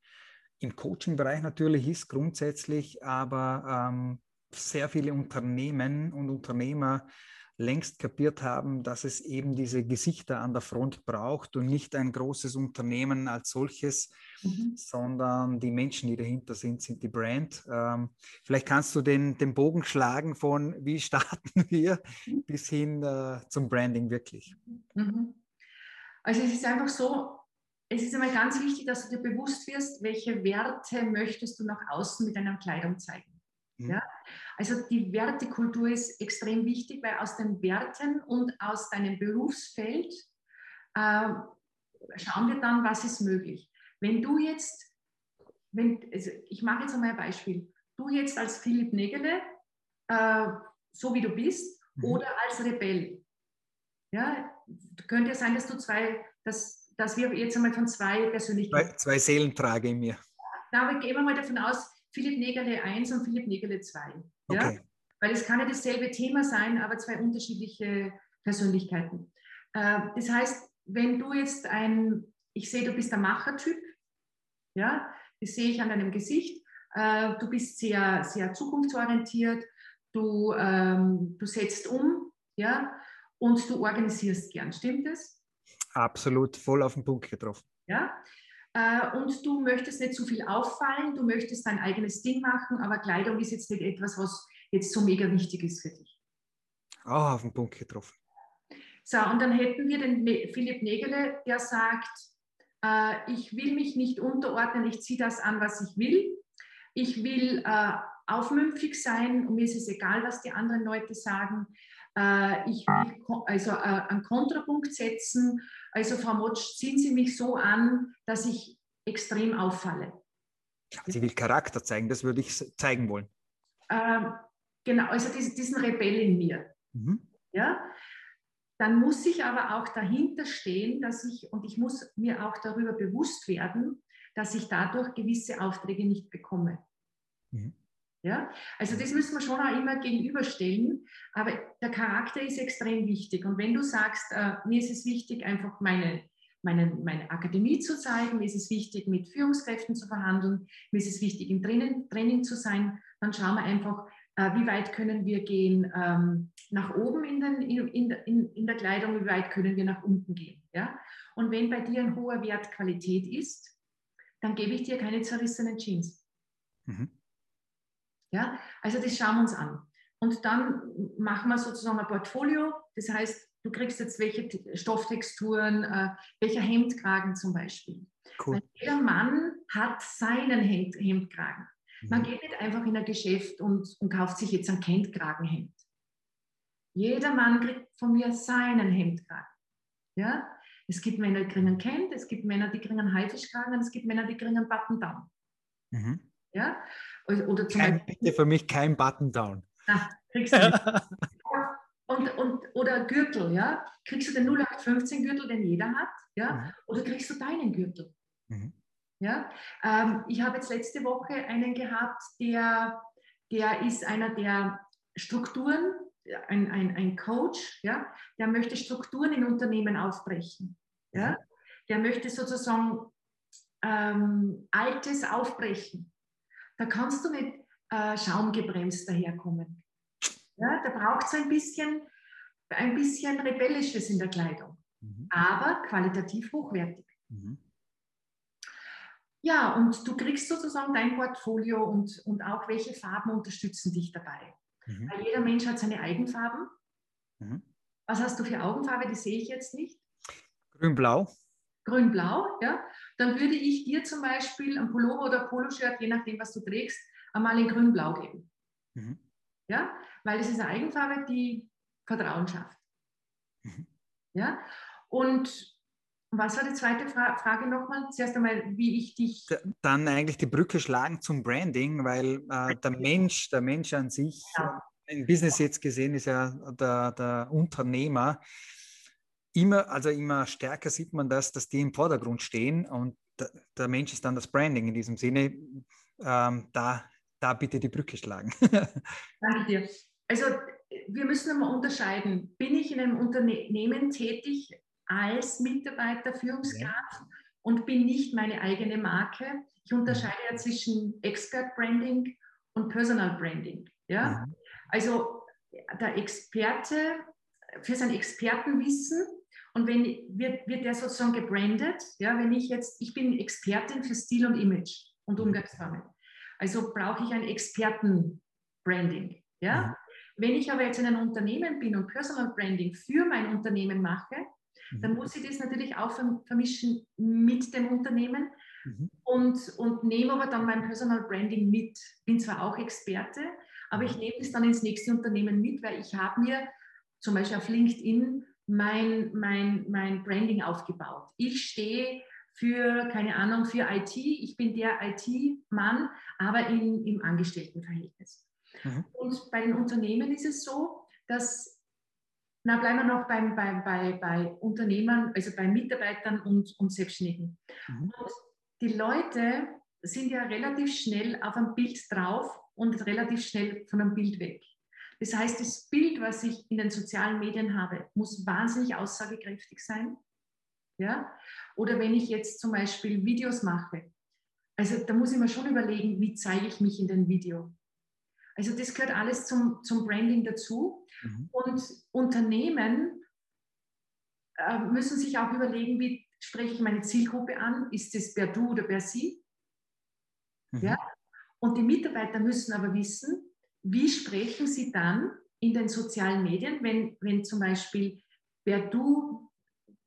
im Coaching-Bereich natürlich ist, grundsätzlich, aber ähm, sehr viele Unternehmen und Unternehmer längst kapiert haben, dass es eben diese Gesichter an der Front braucht und nicht ein großes Unternehmen als solches, mhm. sondern die Menschen, die dahinter sind, sind die Brand. Ähm, vielleicht kannst du den, den Bogen schlagen von wie starten <laughs> wir mhm. bis hin äh, zum Branding wirklich. Mhm. Also es ist einfach so, es ist einmal ganz wichtig, dass du dir bewusst wirst, welche Werte möchtest du nach außen mit deiner Kleidung zeigen. Mhm. Ja? Also die Wertekultur ist extrem wichtig, weil aus den Werten und aus deinem Berufsfeld äh, schauen wir dann, was ist möglich. Wenn du jetzt, wenn, also ich mache jetzt einmal ein Beispiel, du jetzt als Philipp Negele, äh, so wie du bist, mhm. oder als Rebell. Ja, könnte ja sein, dass du zwei, dass, dass wir jetzt einmal von zwei Persönlichkeiten. Zwei, zwei Seelen trage in mir. Da gehen wir mal davon aus, Philipp Negerle 1 und Philipp Negerle 2. Okay. Ja? Weil es kann ja dasselbe Thema sein, aber zwei unterschiedliche Persönlichkeiten. Äh, das heißt, wenn du jetzt ein, ich sehe, du bist der Machertyp, ja, das sehe ich an deinem Gesicht, äh, du bist sehr, sehr zukunftsorientiert, du, ähm, du setzt um, ja, und du organisierst gern, stimmt das? Absolut, voll auf den Punkt getroffen. Ja, äh, und du möchtest nicht zu viel auffallen, du möchtest dein eigenes Ding machen, aber Kleidung ist jetzt nicht etwas, was jetzt so mega wichtig ist für dich. Auch auf den Punkt getroffen. So, und dann hätten wir den Philipp Nägele, der sagt, äh, ich will mich nicht unterordnen, ich ziehe das an, was ich will. Ich will äh, aufmüpfig sein und mir ist es egal, was die anderen Leute sagen. Äh, ich will also äh, einen Kontrapunkt setzen. Also Frau Motsch, ziehen Sie mich so an, dass ich extrem auffalle. Sie will Charakter zeigen, das würde ich zeigen wollen. Ähm, genau, also diesen, diesen Rebell in mir. Mhm. Ja? Dann muss ich aber auch dahinter stehen, dass ich, und ich muss mir auch darüber bewusst werden, dass ich dadurch gewisse Aufträge nicht bekomme. Mhm. Ja? Also das müssen wir schon auch immer gegenüberstellen. Aber der Charakter ist extrem wichtig. Und wenn du sagst, äh, mir ist es wichtig, einfach meine, meine, meine Akademie zu zeigen, mir ist es wichtig, mit Führungskräften zu verhandeln, mir ist es wichtig, im Training, Training zu sein, dann schauen wir einfach, äh, wie weit können wir gehen ähm, nach oben in, den, in, in, in der Kleidung, wie weit können wir nach unten gehen. Ja? Und wenn bei dir ein hoher Wert Qualität ist, dann gebe ich dir keine zerrissenen Jeans. Mhm. Ja, also das schauen wir uns an. Und dann machen wir sozusagen ein Portfolio. Das heißt, du kriegst jetzt welche Stofftexturen, äh, welcher Hemdkragen zum Beispiel. Cool. Weil jeder Mann hat seinen Hemd, Hemdkragen. Mhm. Man geht nicht einfach in ein Geschäft und, und kauft sich jetzt ein Kentkragenhemd. Jeder Mann kriegt von mir seinen Hemdkragen. Ja? Es gibt Männer, die kriegen Kent, es gibt Männer, die kriegen Haifischkragen und es gibt Männer, die kriegen Button Down. Mhm. Ja? Oder zum kein, Beispiel, bitte für mich kein Button Down. Na, kriegst du nicht. <laughs> und, und, oder Gürtel, ja? Kriegst du den 0815 Gürtel, den jeder hat, ja? Mhm. Oder kriegst du deinen Gürtel? Mhm. Ja? Ähm, ich habe jetzt letzte Woche einen gehabt, der, der ist einer der Strukturen, ein, ein, ein Coach, ja? der möchte Strukturen in Unternehmen aufbrechen. Ja? Mhm. Der möchte sozusagen ähm, Altes aufbrechen. Da kannst du nicht äh, schaumgebremst daherkommen. Ja, da braucht es ein bisschen, ein bisschen Rebellisches in der Kleidung, mhm. aber qualitativ hochwertig. Mhm. Ja, und du kriegst sozusagen dein Portfolio und, und auch welche Farben unterstützen dich dabei. Mhm. Weil jeder Mensch hat seine Eigenfarben. Mhm. Was hast du für Augenfarbe? Die sehe ich jetzt nicht. Grün-Blau. Grün-Blau, ja. Dann würde ich dir zum Beispiel ein Pullover oder Poloshirt, je nachdem, was du trägst, einmal in Grün-Blau geben. Mhm. Ja, weil es ist eine Eigenfarbe, die Vertrauen schafft. Mhm. Ja, und was war die zweite Fra Frage nochmal? Zuerst einmal, wie ich dich. Dann eigentlich die Brücke schlagen zum Branding, weil äh, der Mensch, der Mensch an sich, ja. im Business jetzt gesehen, ist ja der, der Unternehmer. Immer, also immer stärker sieht man das, dass die im Vordergrund stehen und der, Mensch ist dann das Branding in diesem Sinne. Ähm, da da bitte die Brücke schlagen. <laughs> Danke dir. Also wir müssen einmal unterscheiden. Bin ich in einem Unternehmen tätig als Mitarbeiter, Führungskraft ja. und bin nicht meine eigene Marke? Ich unterscheide ja zwischen Expert Branding und Personal Branding. Ja? ja. Also der Experte für sein Expertenwissen und wenn wird, wird der sozusagen gebrandet, ja, wenn ich jetzt, ich bin Expertin für Stil und Image und mhm. Umgangsformen. Also brauche ich ein Expertenbranding. Ja? Mhm. Wenn ich aber jetzt in einem Unternehmen bin und Personal Branding für mein Unternehmen mache, mhm. dann muss ich das natürlich auch vermischen mit dem Unternehmen mhm. und, und nehme aber dann mein Personal Branding mit. Bin zwar auch Experte, aber ich nehme es dann ins nächste Unternehmen mit, weil ich habe mir zum Beispiel auf LinkedIn mein, mein, mein Branding aufgebaut. Ich stehe für, keine Ahnung, für IT. Ich bin der IT-Mann, aber in, im Angestelltenverhältnis. Mhm. Und bei den Unternehmen ist es so, dass, na bleiben wir noch beim, bei, bei, bei Unternehmern, also bei Mitarbeitern und, und Selbstständigen. Mhm. Und die Leute sind ja relativ schnell auf ein Bild drauf und relativ schnell von einem Bild weg. Das heißt, das Bild, was ich in den sozialen Medien habe, muss wahnsinnig aussagekräftig sein. Ja? Oder wenn ich jetzt zum Beispiel Videos mache, also da muss ich mir schon überlegen, wie zeige ich mich in dem Video. Also das gehört alles zum, zum Branding dazu. Mhm. Und Unternehmen äh, müssen sich auch überlegen, wie spreche ich meine Zielgruppe an? Ist es per Du oder per Sie? Mhm. Ja? Und die Mitarbeiter müssen aber wissen, wie sprechen sie dann in den sozialen Medien, wenn, wenn zum Beispiel per Du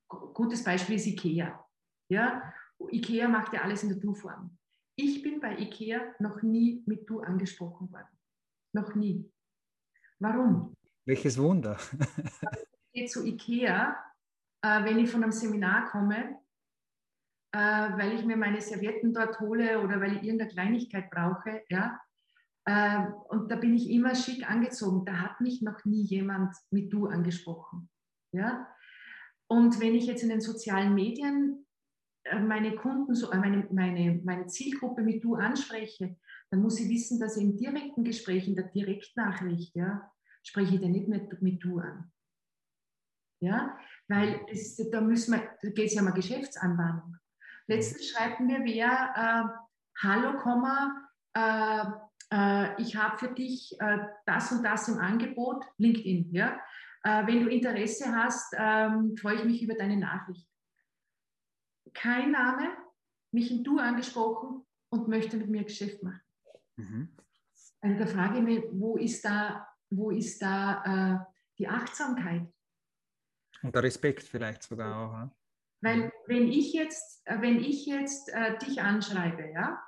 gutes Beispiel ist IKEA. Ja? IKEA macht ja alles in der Du-Form. Ich bin bei IKEA noch nie mit Du angesprochen worden. Noch nie. Warum? Welches Wunder. ich gehe zu IKEA, äh, wenn ich von einem Seminar komme, äh, weil ich mir meine Servietten dort hole oder weil ich irgendeine Kleinigkeit brauche. Ja? Äh, und da bin ich immer schick angezogen. Da hat mich noch nie jemand mit Du angesprochen. Ja? Und wenn ich jetzt in den sozialen Medien äh, meine Kunden, äh, meine, meine, meine Zielgruppe mit Du anspreche, dann muss ich wissen, dass ich im direkten Gespräch, in der Direktnachricht, ja, spreche ich den nicht mit, mit Du an. Ja, weil es, da müssen wir, da geht es ja um eine Geschäftsanbahnung. Letztens schreibt mir wer, äh, hallo, Komma, äh, äh, ich habe für dich äh, das und das im Angebot, LinkedIn, ja. Äh, wenn du Interesse hast, ähm, freue ich mich über deine Nachricht. Kein Name, mich in Du angesprochen und möchte mit mir Geschäft machen. Mhm. Also da frage ich mich, wo ist da, wo ist da äh, die Achtsamkeit? Und der Respekt vielleicht sogar auch. Ja? Weil wenn ich jetzt, äh, wenn ich jetzt äh, dich anschreibe, ja,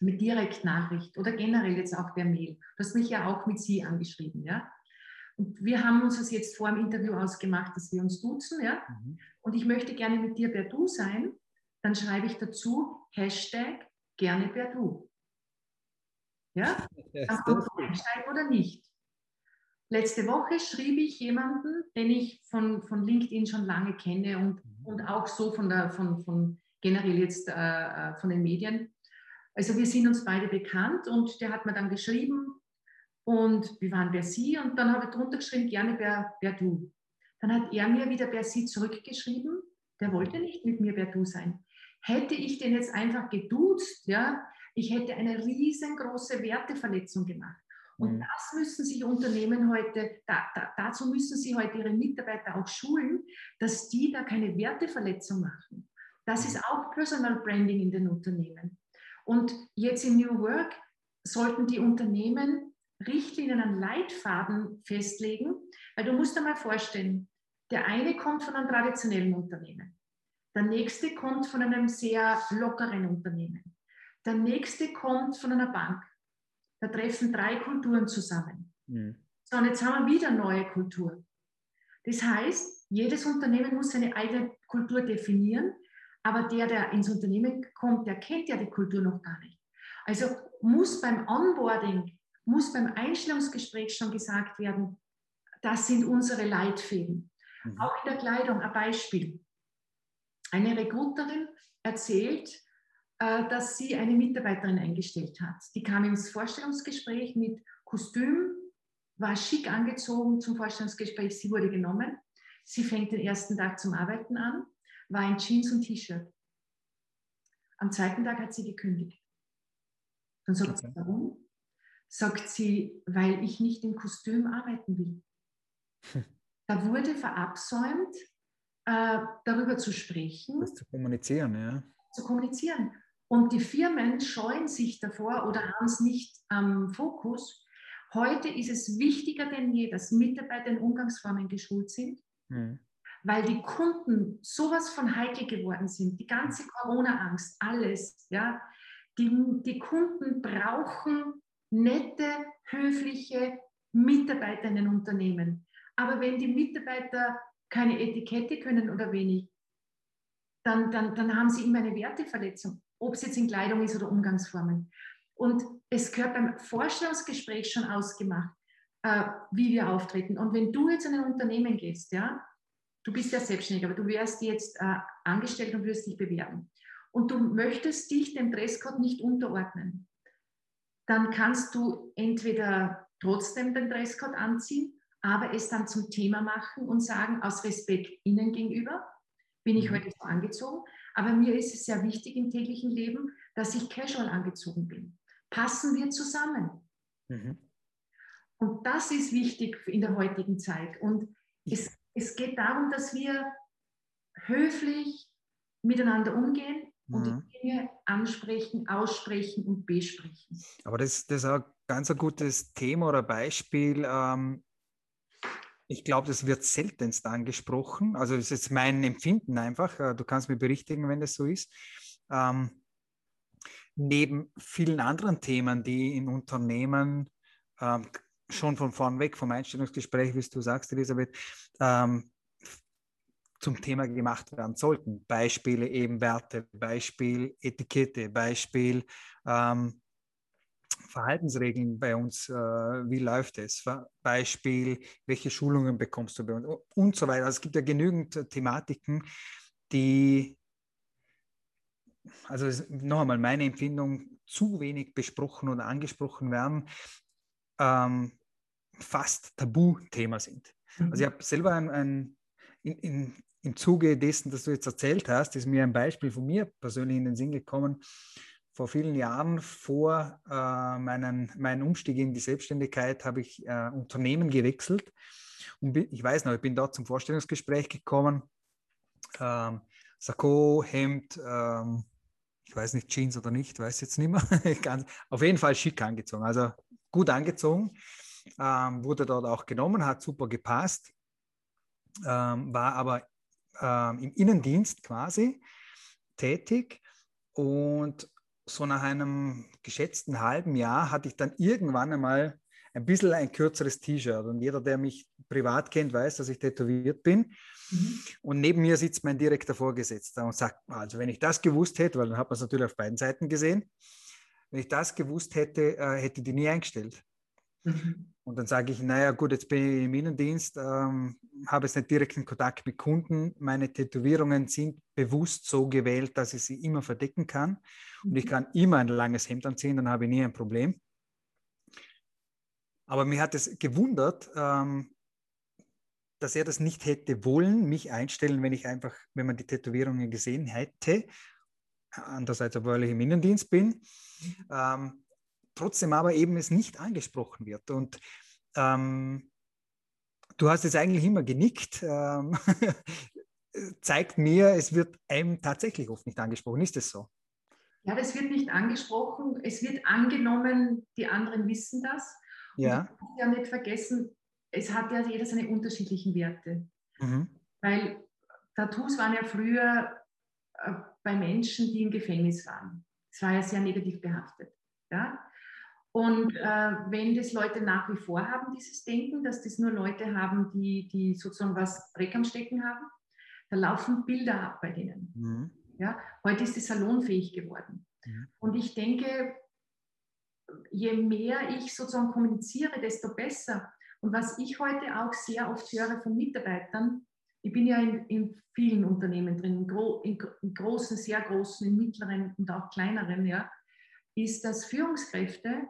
mit Direktnachricht oder generell jetzt auch per Mail, du hast mich ja auch mit Sie angeschrieben, ja, wir haben uns das jetzt vor dem Interview ausgemacht, dass wir uns duzen, ja. Mhm. Und ich möchte gerne mit dir per Du sein. Dann schreibe ich dazu Hashtag gerne per Du. Ja? <laughs> Dann kommt einsteigen oder nicht. Letzte Woche schrieb ich jemanden, den ich von, von LinkedIn schon lange kenne und, mhm. und auch so von, der, von, von generell jetzt äh, äh, von den Medien. Also wir sind uns beide bekannt und der hat mir dann geschrieben und wir waren per Sie und dann habe ich drunter geschrieben, gerne per, per Du. Dann hat er mir wieder per Sie zurückgeschrieben, der wollte nicht mit mir per Du sein. Hätte ich den jetzt einfach geduzt, ja, ich hätte eine riesengroße Werteverletzung gemacht. Und mhm. das müssen sich Unternehmen heute, da, da, dazu müssen sie heute ihre Mitarbeiter auch schulen, dass die da keine Werteverletzung machen. Das ist auch Personal Branding in den Unternehmen. Und jetzt im New Work sollten die Unternehmen Richtlinien an Leitfaden festlegen, weil du musst dir mal vorstellen, der eine kommt von einem traditionellen Unternehmen, der nächste kommt von einem sehr lockeren Unternehmen, der nächste kommt von einer Bank, da treffen drei Kulturen zusammen. Mhm. So, und jetzt haben wir wieder neue Kultur. Das heißt, jedes Unternehmen muss seine eigene Kultur definieren, aber der, der ins Unternehmen kommt, der kennt ja die Kultur noch gar nicht. Also muss beim Onboarding, muss beim Einstellungsgespräch schon gesagt werden, das sind unsere Leitfäden. Mhm. Auch in der Kleidung, ein Beispiel. Eine Recruiterin erzählt, äh, dass sie eine Mitarbeiterin eingestellt hat. Die kam ins Vorstellungsgespräch mit Kostüm, war schick angezogen zum Vorstellungsgespräch. Sie wurde genommen. Sie fängt den ersten Tag zum Arbeiten an, war in Jeans und T-Shirt. Am zweiten Tag hat sie gekündigt. Dann sagt okay. sie, warum? Sagt sie, weil ich nicht im Kostüm arbeiten will. Da wurde verabsäumt, äh, darüber zu sprechen. Das zu kommunizieren, ja. Zu kommunizieren. Und die Firmen scheuen sich davor oder haben es nicht am Fokus. Heute ist es wichtiger denn je, dass Mitarbeiter in Umgangsformen geschult sind, mhm. Weil die Kunden sowas von heikel geworden sind. Die ganze Corona-Angst, alles. Ja, die, die Kunden brauchen nette, höfliche Mitarbeiter in den Unternehmen. Aber wenn die Mitarbeiter keine Etikette können oder wenig, dann, dann, dann haben sie immer eine Werteverletzung ob es jetzt in Kleidung ist oder Umgangsformen. Und es gehört beim Vorstellungsgespräch schon ausgemacht, äh, wie wir auftreten. Und wenn du jetzt in ein Unternehmen gehst, ja, du bist ja selbstständig, aber du wärst jetzt äh, angestellt und würdest dich bewerben. Und du möchtest dich dem Dresscode nicht unterordnen, dann kannst du entweder trotzdem den Dresscode anziehen, aber es dann zum Thema machen und sagen, aus Respekt ihnen gegenüber, bin ich mhm. heute so angezogen, aber mir ist es sehr wichtig im täglichen Leben, dass ich casual angezogen bin. Passen wir zusammen? Mhm. Und das ist wichtig in der heutigen Zeit. Und es, es geht darum, dass wir höflich miteinander umgehen und mhm. die Dinge ansprechen, aussprechen und besprechen. Aber das, das ist ein ganz ein gutes Thema oder Beispiel. Ähm, ich glaube, das wird seltenst angesprochen. Also das ist mein Empfinden einfach. Äh, du kannst mir berichtigen, wenn das so ist. Ähm, neben vielen anderen Themen, die in Unternehmen ähm, schon von vorn weg vom Einstellungsgespräch, wie du sagst, Elisabeth, ähm, zum Thema gemacht werden sollten. Beispiele eben Werte, Beispiel Etikette, Beispiel ähm, Verhaltensregeln bei uns, äh, wie läuft es? Beispiel, welche Schulungen bekommst du bei uns und so weiter. Also es gibt ja genügend Thematiken, die, also noch einmal meine Empfindung, zu wenig besprochen oder angesprochen werden, ähm, fast Tabuthema sind. Mhm. Also ich habe selber ein, ein in, in, im Zuge dessen, dass du jetzt erzählt hast, ist mir ein Beispiel von mir persönlich in den Sinn gekommen vor vielen Jahren, vor äh, meinen, meinem Umstieg in die Selbstständigkeit, habe ich äh, Unternehmen gewechselt. Und bin, ich weiß noch, ich bin dort zum Vorstellungsgespräch gekommen. Ähm, Sakko, Hemd, ähm, ich weiß nicht, Jeans oder nicht, weiß jetzt nicht mehr. <laughs> Ganz, auf jeden Fall schick angezogen, also gut angezogen. Ähm, wurde dort auch genommen, hat super gepasst, ähm, war aber ähm, im Innendienst quasi tätig und so nach einem geschätzten halben Jahr hatte ich dann irgendwann einmal ein bisschen ein kürzeres T-Shirt. Und jeder, der mich privat kennt, weiß, dass ich tätowiert bin. Mhm. Und neben mir sitzt mein direkter Vorgesetzter und sagt, also wenn ich das gewusst hätte, weil dann hat man es natürlich auf beiden Seiten gesehen, wenn ich das gewusst hätte, äh, hätte ich die nie eingestellt. Mhm. Und dann sage ich, naja gut, jetzt bin ich im Innendienst, ähm, habe jetzt nicht direkten Kontakt mit Kunden. Meine Tätowierungen sind bewusst so gewählt, dass ich sie immer verdecken kann. Und ich mhm. kann immer ein langes Hemd anziehen, dann habe ich nie ein Problem. Aber mir hat es gewundert, ähm, dass er das nicht hätte wollen, mich einstellen, wenn ich einfach, wenn man die Tätowierungen gesehen hätte. Andererseits, obwohl ich im Innendienst bin. Mhm. Ähm, trotzdem aber eben es nicht angesprochen wird. Und ähm, du hast jetzt eigentlich immer genickt, ähm, <laughs> zeigt mir, es wird einem tatsächlich oft nicht angesprochen. Ist das so? Ja, das wird nicht angesprochen. Es wird angenommen, die anderen wissen das. Ja. Und ja nicht vergessen, es hat ja jeder seine unterschiedlichen Werte. Mhm. Weil Tattoos waren ja früher äh, bei Menschen, die im Gefängnis waren. Es war ja sehr negativ behaftet. Ja? Und äh, wenn das Leute nach wie vor haben, dieses Denken, dass das nur Leute haben, die, die sozusagen was Dreck am Stecken haben, da laufen Bilder ab bei denen. Mhm. Ja? Heute ist es salonfähig geworden. Mhm. Und ich denke, je mehr ich sozusagen kommuniziere, desto besser. Und was ich heute auch sehr oft höre von Mitarbeitern, ich bin ja in, in vielen Unternehmen drin, in, gro in, in, großen, sehr großen, in mittleren und auch kleineren, ja, ist, dass Führungskräfte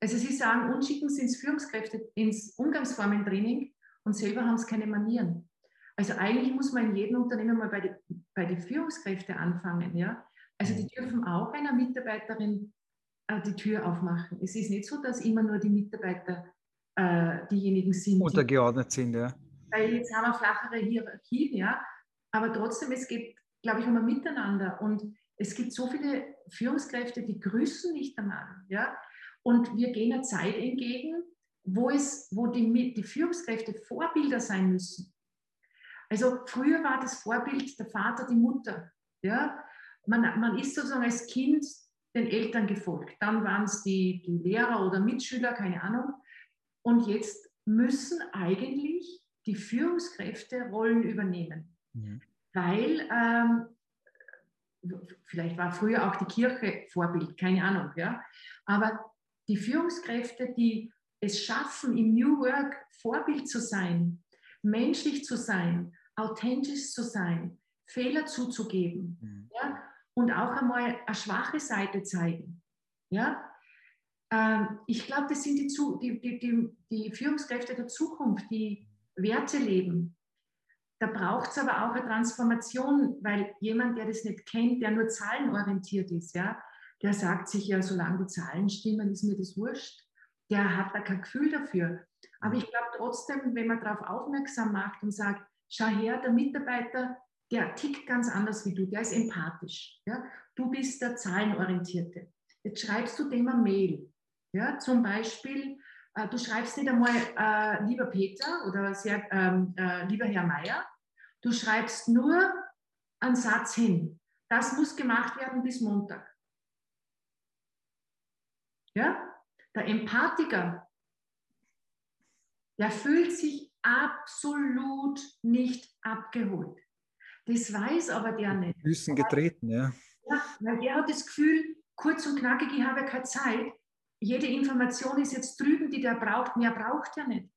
also Sie sagen, uns schicken Sie ins Führungskräfte, ins Umgangsformentraining und selber haben es keine Manieren. Also eigentlich muss man in jedem Unternehmen mal bei den bei die Führungskräften anfangen. Ja? Also die dürfen auch einer Mitarbeiterin äh, die Tür aufmachen. Es ist nicht so, dass immer nur die Mitarbeiter äh, diejenigen sind. Untergeordnet sind, ja. Weil jetzt haben wir flachere Hierarchien, ja. Aber trotzdem, es geht, glaube ich, um ein Miteinander. Und es gibt so viele Führungskräfte, die grüßen nicht einmal. Ja? Und wir gehen einer Zeit entgegen, wo, es, wo die, die Führungskräfte Vorbilder sein müssen. Also früher war das Vorbild der Vater, die Mutter. Ja? Man, man ist sozusagen als Kind den Eltern gefolgt. Dann waren es die, die Lehrer oder Mitschüler, keine Ahnung. Und jetzt müssen eigentlich die Führungskräfte Rollen übernehmen. Mhm. Weil ähm, vielleicht war früher auch die Kirche Vorbild, keine Ahnung, ja. Aber die Führungskräfte, die es schaffen, im New Work Vorbild zu sein, menschlich zu sein, authentisch zu sein, Fehler zuzugeben mhm. ja, und auch einmal eine schwache Seite zeigen. Ja? Ähm, ich glaube, das sind die, die, die, die, die Führungskräfte der Zukunft, die Werte leben. Da braucht es aber auch eine Transformation, weil jemand, der das nicht kennt, der nur zahlenorientiert ist, ja, der sagt sich ja, solange die Zahlen stimmen, ist mir das wurscht. Der hat da kein Gefühl dafür. Aber ich glaube trotzdem, wenn man darauf aufmerksam macht und sagt, schau her, der Mitarbeiter, der tickt ganz anders wie du, der ist empathisch. Ja? Du bist der Zahlenorientierte. Jetzt schreibst du dem eine Mail. Ja? Zum Beispiel, äh, du schreibst nicht einmal, äh, lieber Peter oder sehr, ähm, äh, lieber Herr Meier, du schreibst nur einen Satz hin. Das muss gemacht werden bis Montag. Ja? Der Empathiker, der fühlt sich absolut nicht abgeholt. Das weiß aber der nicht. Füßen getreten, ja. ja. Weil der hat das Gefühl, kurz und knackig, ich habe keine Zeit. Jede Information ist jetzt drüben, die der braucht. Mehr braucht er nicht.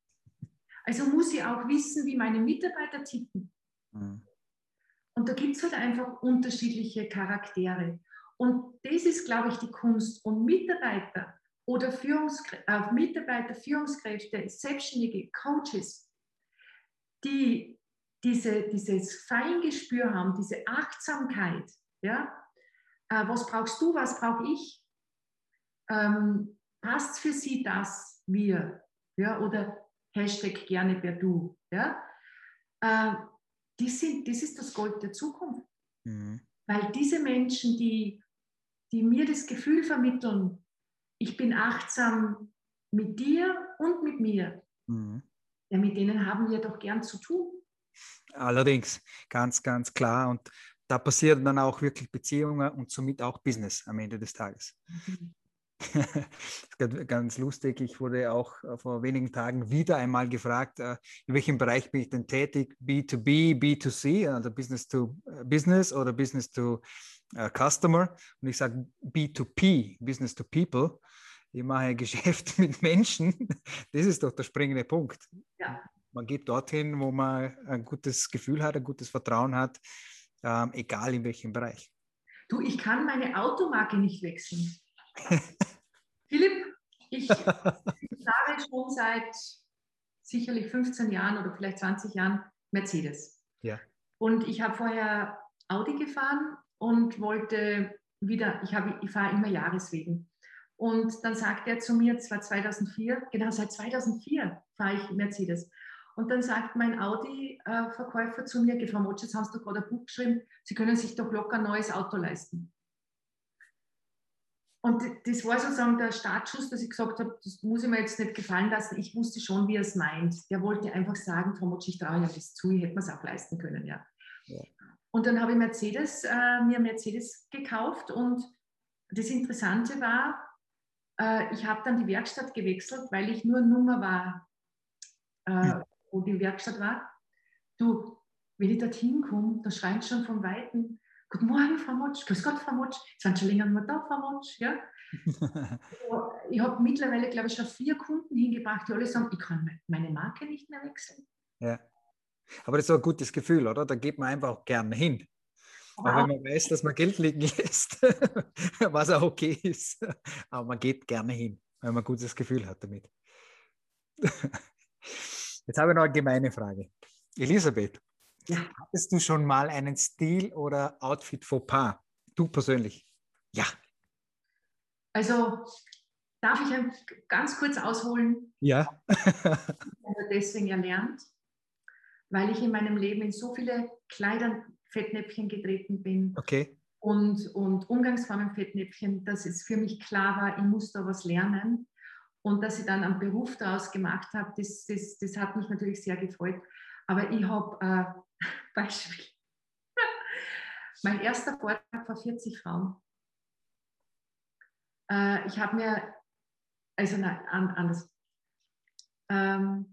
Also muss ich auch wissen, wie meine Mitarbeiter ticken. Mhm. Und da gibt es halt einfach unterschiedliche Charaktere. Und das ist, glaube ich, die Kunst. Und Mitarbeiter oder Führungskräfte, äh, Mitarbeiter, Führungskräfte, Selbstständige, Coaches, die diese, dieses Feingespür haben, diese Achtsamkeit, ja, äh, was brauchst du, was brauche ich? Ähm, passt für sie das, wir, ja, oder Hashtag gerne per Du, ja, äh, die sind, das ist das Gold der Zukunft. Mhm. Weil diese Menschen, die die mir das Gefühl vermitteln, ich bin achtsam mit dir und mit mir. Mhm. Ja, mit denen haben wir doch gern zu tun. Allerdings, ganz, ganz klar. Und da passieren dann auch wirklich Beziehungen und somit auch Business am Ende des Tages. Mhm. <laughs> ganz lustig. Ich wurde auch äh, vor wenigen Tagen wieder einmal gefragt, äh, in welchem Bereich bin ich denn tätig? B2B, B2C, also Business to äh, Business oder Business to Customer. Und ich sage B2P, Business to People. Ich mache <laughs> Geschäft mit Menschen. Das ist doch der springende Punkt. Ja. Man geht dorthin, wo man ein gutes Gefühl hat, ein gutes Vertrauen hat, ähm, egal in welchem Bereich. Du, ich kann meine Automarke nicht wechseln. <laughs> Philipp, ich fahre schon seit sicherlich 15 Jahren oder vielleicht 20 Jahren Mercedes. Ja. Und ich habe vorher Audi gefahren und wollte wieder, ich, ich fahre immer Jahreswegen. Und dann sagt er zu mir, es war 2004, genau seit 2004 fahre ich Mercedes. Und dann sagt mein Audi-Verkäufer zu mir, Frau Motsch, jetzt haben Sie doch gerade ein Buch geschrieben, Sie können sich doch locker ein neues Auto leisten. Und das war sozusagen der Startschuss, dass ich gesagt habe, das muss ich mir jetzt nicht gefallen lassen. Ich wusste schon, wie er es meint. Der wollte einfach sagen, Frau Motsch, ich traue ja das zu, ich hätte mir es auch leisten können. Ja. ja. Und dann habe ich Mercedes, äh, mir Mercedes gekauft und das Interessante war, äh, ich habe dann die Werkstatt gewechselt, weil ich nur Nummer war, äh, wo die Werkstatt war. Du, wenn ich dorthin komme, da schreit schon von Weitem, Guten Morgen, Frau Motsch. Grüß Gott, Frau Motsch. Sind schon länger nicht da, Frau Motsch. Ja? <laughs> ich habe mittlerweile, glaube ich, schon vier Kunden hingebracht, die alle sagen, ich kann meine Marke nicht mehr wechseln. Ja. Aber das ist ein gutes Gefühl, oder? Da geht man einfach auch gerne hin. Aber auch wenn man weiß, dass man Geld liegen lässt, <laughs> was auch okay ist. Aber man geht gerne hin, weil man ein gutes Gefühl hat damit. <laughs> Jetzt habe ich noch eine gemeine Frage. Elisabeth, ja. Hattest du schon mal einen Stil- oder Outfit-Fauxpas? Du persönlich? Ja. Also, darf ich ganz kurz ausholen? Ja. ich habe deswegen erlernt, weil ich in meinem Leben in so viele Kleidern-Fettnäpfchen getreten bin. Okay. Und, und Umgangsformen Fettnäpfchen, dass es für mich klar war, ich muss da was lernen. Und dass ich dann einen Beruf daraus gemacht habe, das, das, das hat mich natürlich sehr gefreut. Aber ich habe äh, <laughs> Beispiel. <laughs> mein erster Vortrag vor 40 Frauen. Äh, ich habe mir, also nein, anders. Ähm,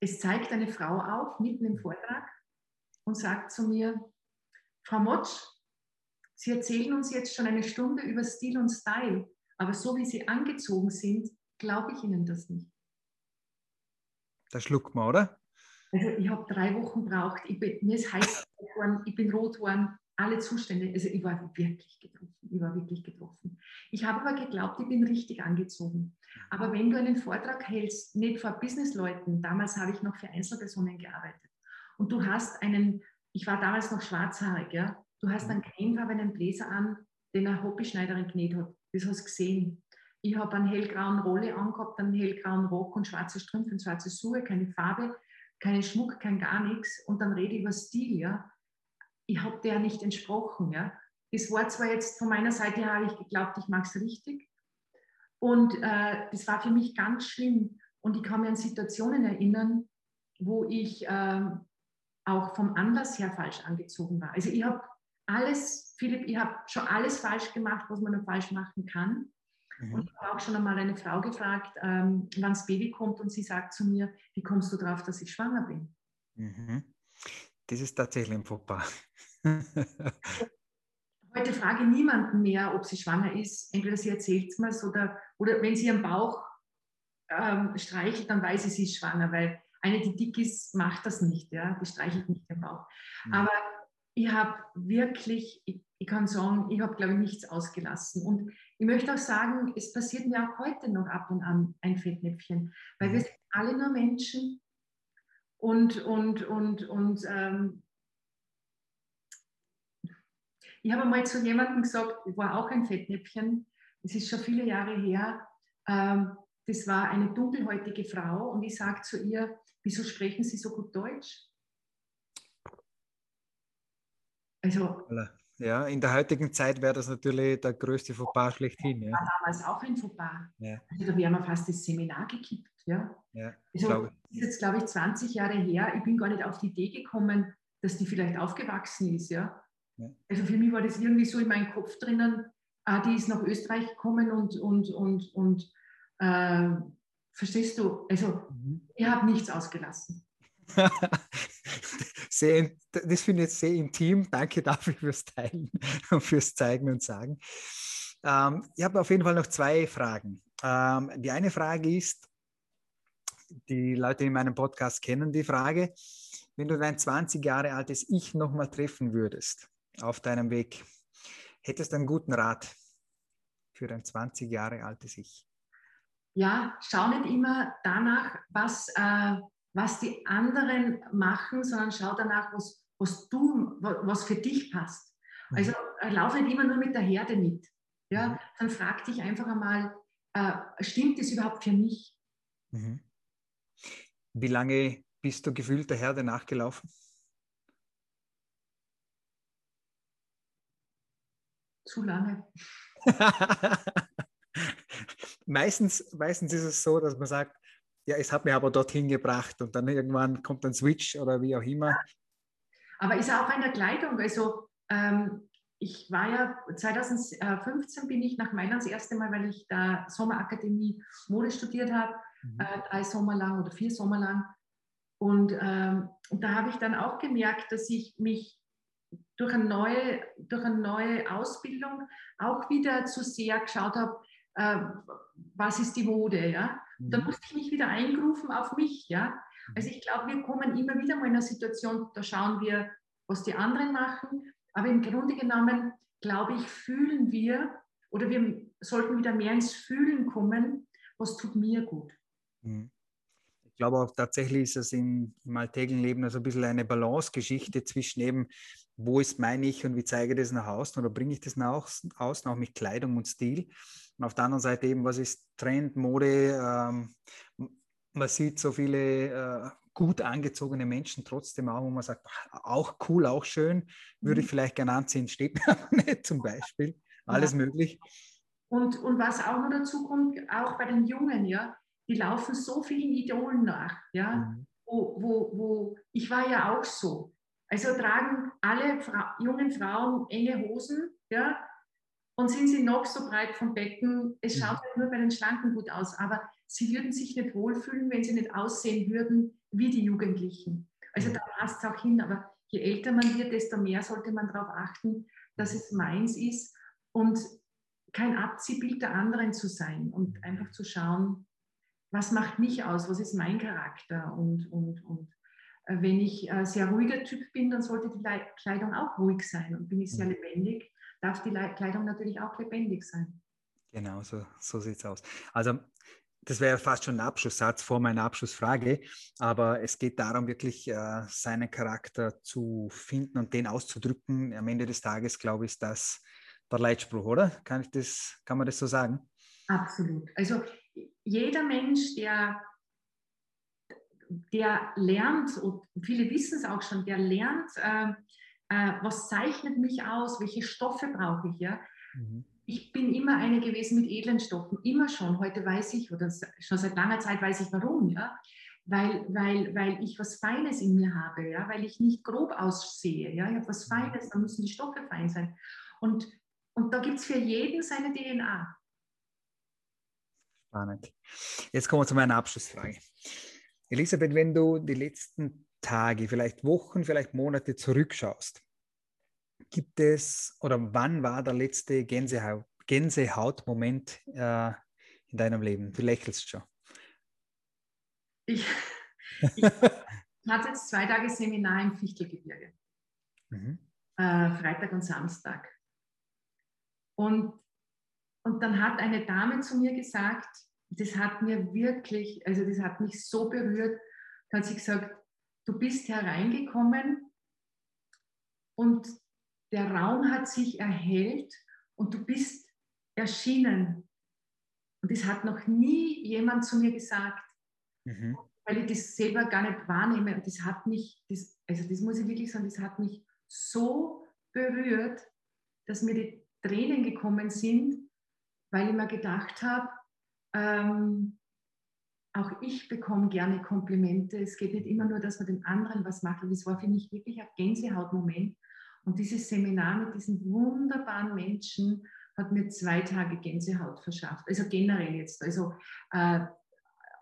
es zeigt eine Frau auf, mitten im Vortrag, und sagt zu mir, Frau Motsch, Sie erzählen uns jetzt schon eine Stunde über Stil und Style, aber so wie Sie angezogen sind, glaube ich Ihnen das nicht. Da schluckt man, oder? Also ich habe drei Wochen gebraucht. Ich bin, mir ist heiß geworden, ich bin rot geworden, alle Zustände. Also ich war wirklich getroffen. Ich war wirklich getroffen. Ich habe aber geglaubt, ich bin richtig angezogen. Aber wenn du einen Vortrag hältst, nicht vor Businessleuten, damals habe ich noch für Einzelpersonen gearbeitet, und du hast einen, ich war damals noch schwarzhaarig, ja, du hast einen cremefarbenen Bläser an, den eine Hobbyschneiderin genäht hat. Das hast du gesehen. Ich habe einen hellgrauen Rolle angehabt, einen hellgrauen Rock und schwarze Strümpfe und schwarze Schuhe, keine Farbe keinen Schmuck, kein gar nichts und dann rede ich über Stil, ja. Ich habe der nicht entsprochen, ja. Das war zwar jetzt von meiner Seite her, habe ich geglaubt, ich mache es richtig. Und äh, das war für mich ganz schlimm. Und ich kann mich an Situationen erinnern, wo ich äh, auch vom Anlass her falsch angezogen war. Also ich habe alles, Philipp, ich habe schon alles falsch gemacht, was man nur falsch machen kann. Mhm. Und ich habe auch schon einmal eine Frau gefragt, ähm, wann das Baby kommt und sie sagt zu mir, wie kommst du drauf, dass ich schwanger bin? Mhm. Das ist tatsächlich ein Fauxpas. <laughs> Heute frage ich niemanden mehr, ob sie schwanger ist. Entweder sie erzählt es mir oder, oder wenn sie ihren Bauch ähm, streichelt, dann weiß ich, sie ist schwanger, weil eine, die dick ist, macht das nicht. Ja? Die streichelt nicht den Bauch. Mhm. Aber ich habe wirklich, ich, ich, kann sagen, ich habe, glaube ich, nichts ausgelassen. Und ich möchte auch sagen, es passiert mir auch heute noch ab und an ein Fettnäpfchen, weil wir mhm. sind alle nur Menschen und, und, und, und ähm, ich habe mal zu jemandem gesagt, ich war auch ein Fettnäpfchen, es ist schon viele Jahre her, ähm, das war eine dunkelhäutige Frau und ich sage zu ihr, wieso sprechen Sie so gut Deutsch? Also, ja, in der heutigen Zeit wäre das natürlich der größte Fauxpas schlechthin. Ja. War damals auch ein Fauxpas. Ja. Also da wäre man fast das Seminar gekippt. Ja. ja also, das ist jetzt, glaube ich, 20 Jahre her. Ich bin gar nicht auf die Idee gekommen, dass die vielleicht aufgewachsen ist. Ja. ja. Also für mich war das irgendwie so in meinem Kopf drinnen, äh, die ist nach Österreich gekommen und, und, und, und äh, verstehst du, also mhm. ich habe nichts ausgelassen. <laughs> sehr, das finde ich jetzt sehr intim. Danke dafür <laughs> fürs Teilen und fürs Zeigen und Sagen. Ähm, ich habe auf jeden Fall noch zwei Fragen. Ähm, die eine Frage ist, die Leute in meinem Podcast kennen die Frage, wenn du dein 20 Jahre altes Ich nochmal treffen würdest auf deinem Weg, hättest du einen guten Rat für dein 20 Jahre altes Ich? Ja, schau nicht immer danach, was, äh, was die anderen machen, sondern schau danach, was, was du, was für dich passt. Mhm. Also äh, lauf nicht immer nur mit der Herde mit. Ja, mhm. dann frag dich einfach einmal, äh, stimmt das überhaupt für mich? Mhm. Wie lange bist du gefühlt der Herde nachgelaufen? Zu lange. <laughs> meistens, meistens ist es so, dass man sagt, ja, es hat mir aber dorthin gebracht und dann irgendwann kommt ein Switch oder wie auch immer. Aber ist auch in der Kleidung. Also ähm, ich war ja 2015 bin ich nach Mailand das erste Mal, weil ich da Sommerakademie Mode studiert habe, mhm. äh, drei Sommer lang oder vier Sommer lang. Und, ähm, und da habe ich dann auch gemerkt, dass ich mich durch eine neue, durch eine neue Ausbildung auch wieder zu sehr geschaut habe, äh, was ist die Mode, ja. Mhm. Da musste ich mich wieder eingrufen auf mich, ja. Mhm. Also ich glaube, wir kommen immer wieder mal in eine Situation, da schauen wir, was die anderen machen, aber im Grunde genommen, glaube ich, fühlen wir oder wir sollten wieder mehr ins Fühlen kommen, was tut mir gut. Mhm. Ich glaube auch tatsächlich ist es im, im alltäglichen Leben also ein bisschen eine Balance-Geschichte zwischen eben, wo ist mein Ich und wie zeige ich das nach außen oder bringe ich das nach außen, auch mit Kleidung und Stil. Und auf der anderen Seite eben, was ist Trend, Mode? Ähm, man sieht so viele äh, gut angezogene Menschen trotzdem auch, wo man sagt, auch cool, auch schön, würde ich mhm. vielleicht gerne anziehen, steht mir <laughs> aber nicht zum Beispiel. Alles ja. möglich. Und, und was auch noch dazu kommt, auch bei den Jungen, ja, die laufen so vielen Idolen nach, ja, mhm. wo, wo, wo, ich war ja auch so. Also tragen alle Fra jungen Frauen enge Hosen, ja, und sind sie noch so breit vom Becken, es mhm. schaut halt nur bei den Schlanken gut aus, aber sie würden sich nicht wohlfühlen, wenn sie nicht aussehen würden wie die Jugendlichen. Also mhm. da passt es auch hin, aber je älter man wird, desto mehr sollte man darauf achten, dass es meins ist und kein Abziehbild der anderen zu sein und einfach zu schauen, was macht mich aus, was ist mein Charakter und, und, und wenn ich ein sehr ruhiger Typ bin, dann sollte die Kleidung auch ruhig sein und bin ich sehr mhm. lebendig, darf die Kleidung natürlich auch lebendig sein. Genau, so, so sieht es aus. Also das wäre fast schon ein Abschlusssatz vor meiner Abschlussfrage, aber es geht darum, wirklich äh, seinen Charakter zu finden und den auszudrücken. Am Ende des Tages, glaube ich, ist das der Leitspruch, oder? Kann, ich das, kann man das so sagen? Absolut. Also jeder Mensch, der, der lernt, und viele wissen es auch schon, der lernt, äh, äh, was zeichnet mich aus, welche Stoffe brauche ich, ja. Mhm. Ich bin immer eine gewesen mit edlen Stoffen, immer schon. Heute weiß ich, oder schon seit langer Zeit weiß ich warum, ja. Weil, weil, weil ich was Feines in mir habe, ja, weil ich nicht grob aussehe. Ja? Ich habe was mhm. Feines, da müssen die Stoffe fein sein. Und, und da gibt es für jeden seine DNA. Spannend. Jetzt kommen wir zu meiner Abschlussfrage. Elisabeth, wenn du die letzten Tage, vielleicht Wochen, vielleicht Monate zurückschaust, gibt es oder wann war der letzte Gänsehaut, Gänsehautmoment äh, in deinem Leben? Du lächelst schon. Ich, ich <laughs> hatte jetzt zwei Tage Seminar im Fichtelgebirge. Mhm. Äh, Freitag und Samstag. Und, und dann hat eine Dame zu mir gesagt, das hat mir wirklich, also das hat mich so berührt, hat sie gesagt, du bist hereingekommen und der Raum hat sich erhellt und du bist erschienen. Und das hat noch nie jemand zu mir gesagt, mhm. weil ich das selber gar nicht wahrnehme. Und das hat mich, das, also das muss ich wirklich sagen, das hat mich so berührt, dass mir die Tränen gekommen sind, weil ich mir gedacht habe, ähm, auch ich bekomme gerne Komplimente. Es geht nicht immer nur, dass man den anderen was macht. Und das war für mich wirklich ein Gänsehautmoment. Und dieses Seminar mit diesen wunderbaren Menschen hat mir zwei Tage Gänsehaut verschafft. Also generell jetzt, also äh,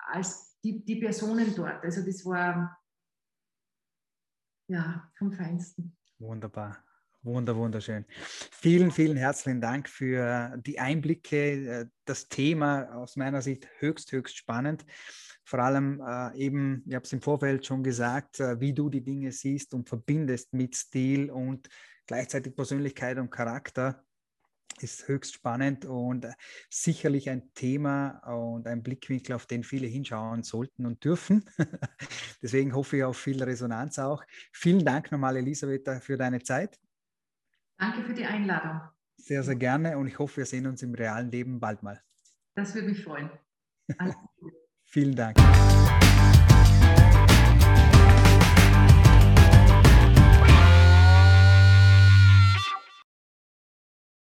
als die, die Personen dort. Also das war ja vom Feinsten. Wunderbar. Wunder, wunderschön. Vielen, vielen herzlichen Dank für die Einblicke. Das Thema aus meiner Sicht höchst, höchst spannend. Vor allem äh, eben, ich habe es im Vorfeld schon gesagt, äh, wie du die Dinge siehst und verbindest mit Stil und gleichzeitig Persönlichkeit und Charakter ist höchst spannend und sicherlich ein Thema und ein Blickwinkel, auf den viele hinschauen sollten und dürfen. <laughs> Deswegen hoffe ich auf viel Resonanz auch. Vielen Dank nochmal, Elisabeth, für deine Zeit. Danke für die Einladung. Sehr, sehr gerne und ich hoffe, wir sehen uns im realen Leben bald mal. Das würde mich freuen. <laughs> Vielen Dank.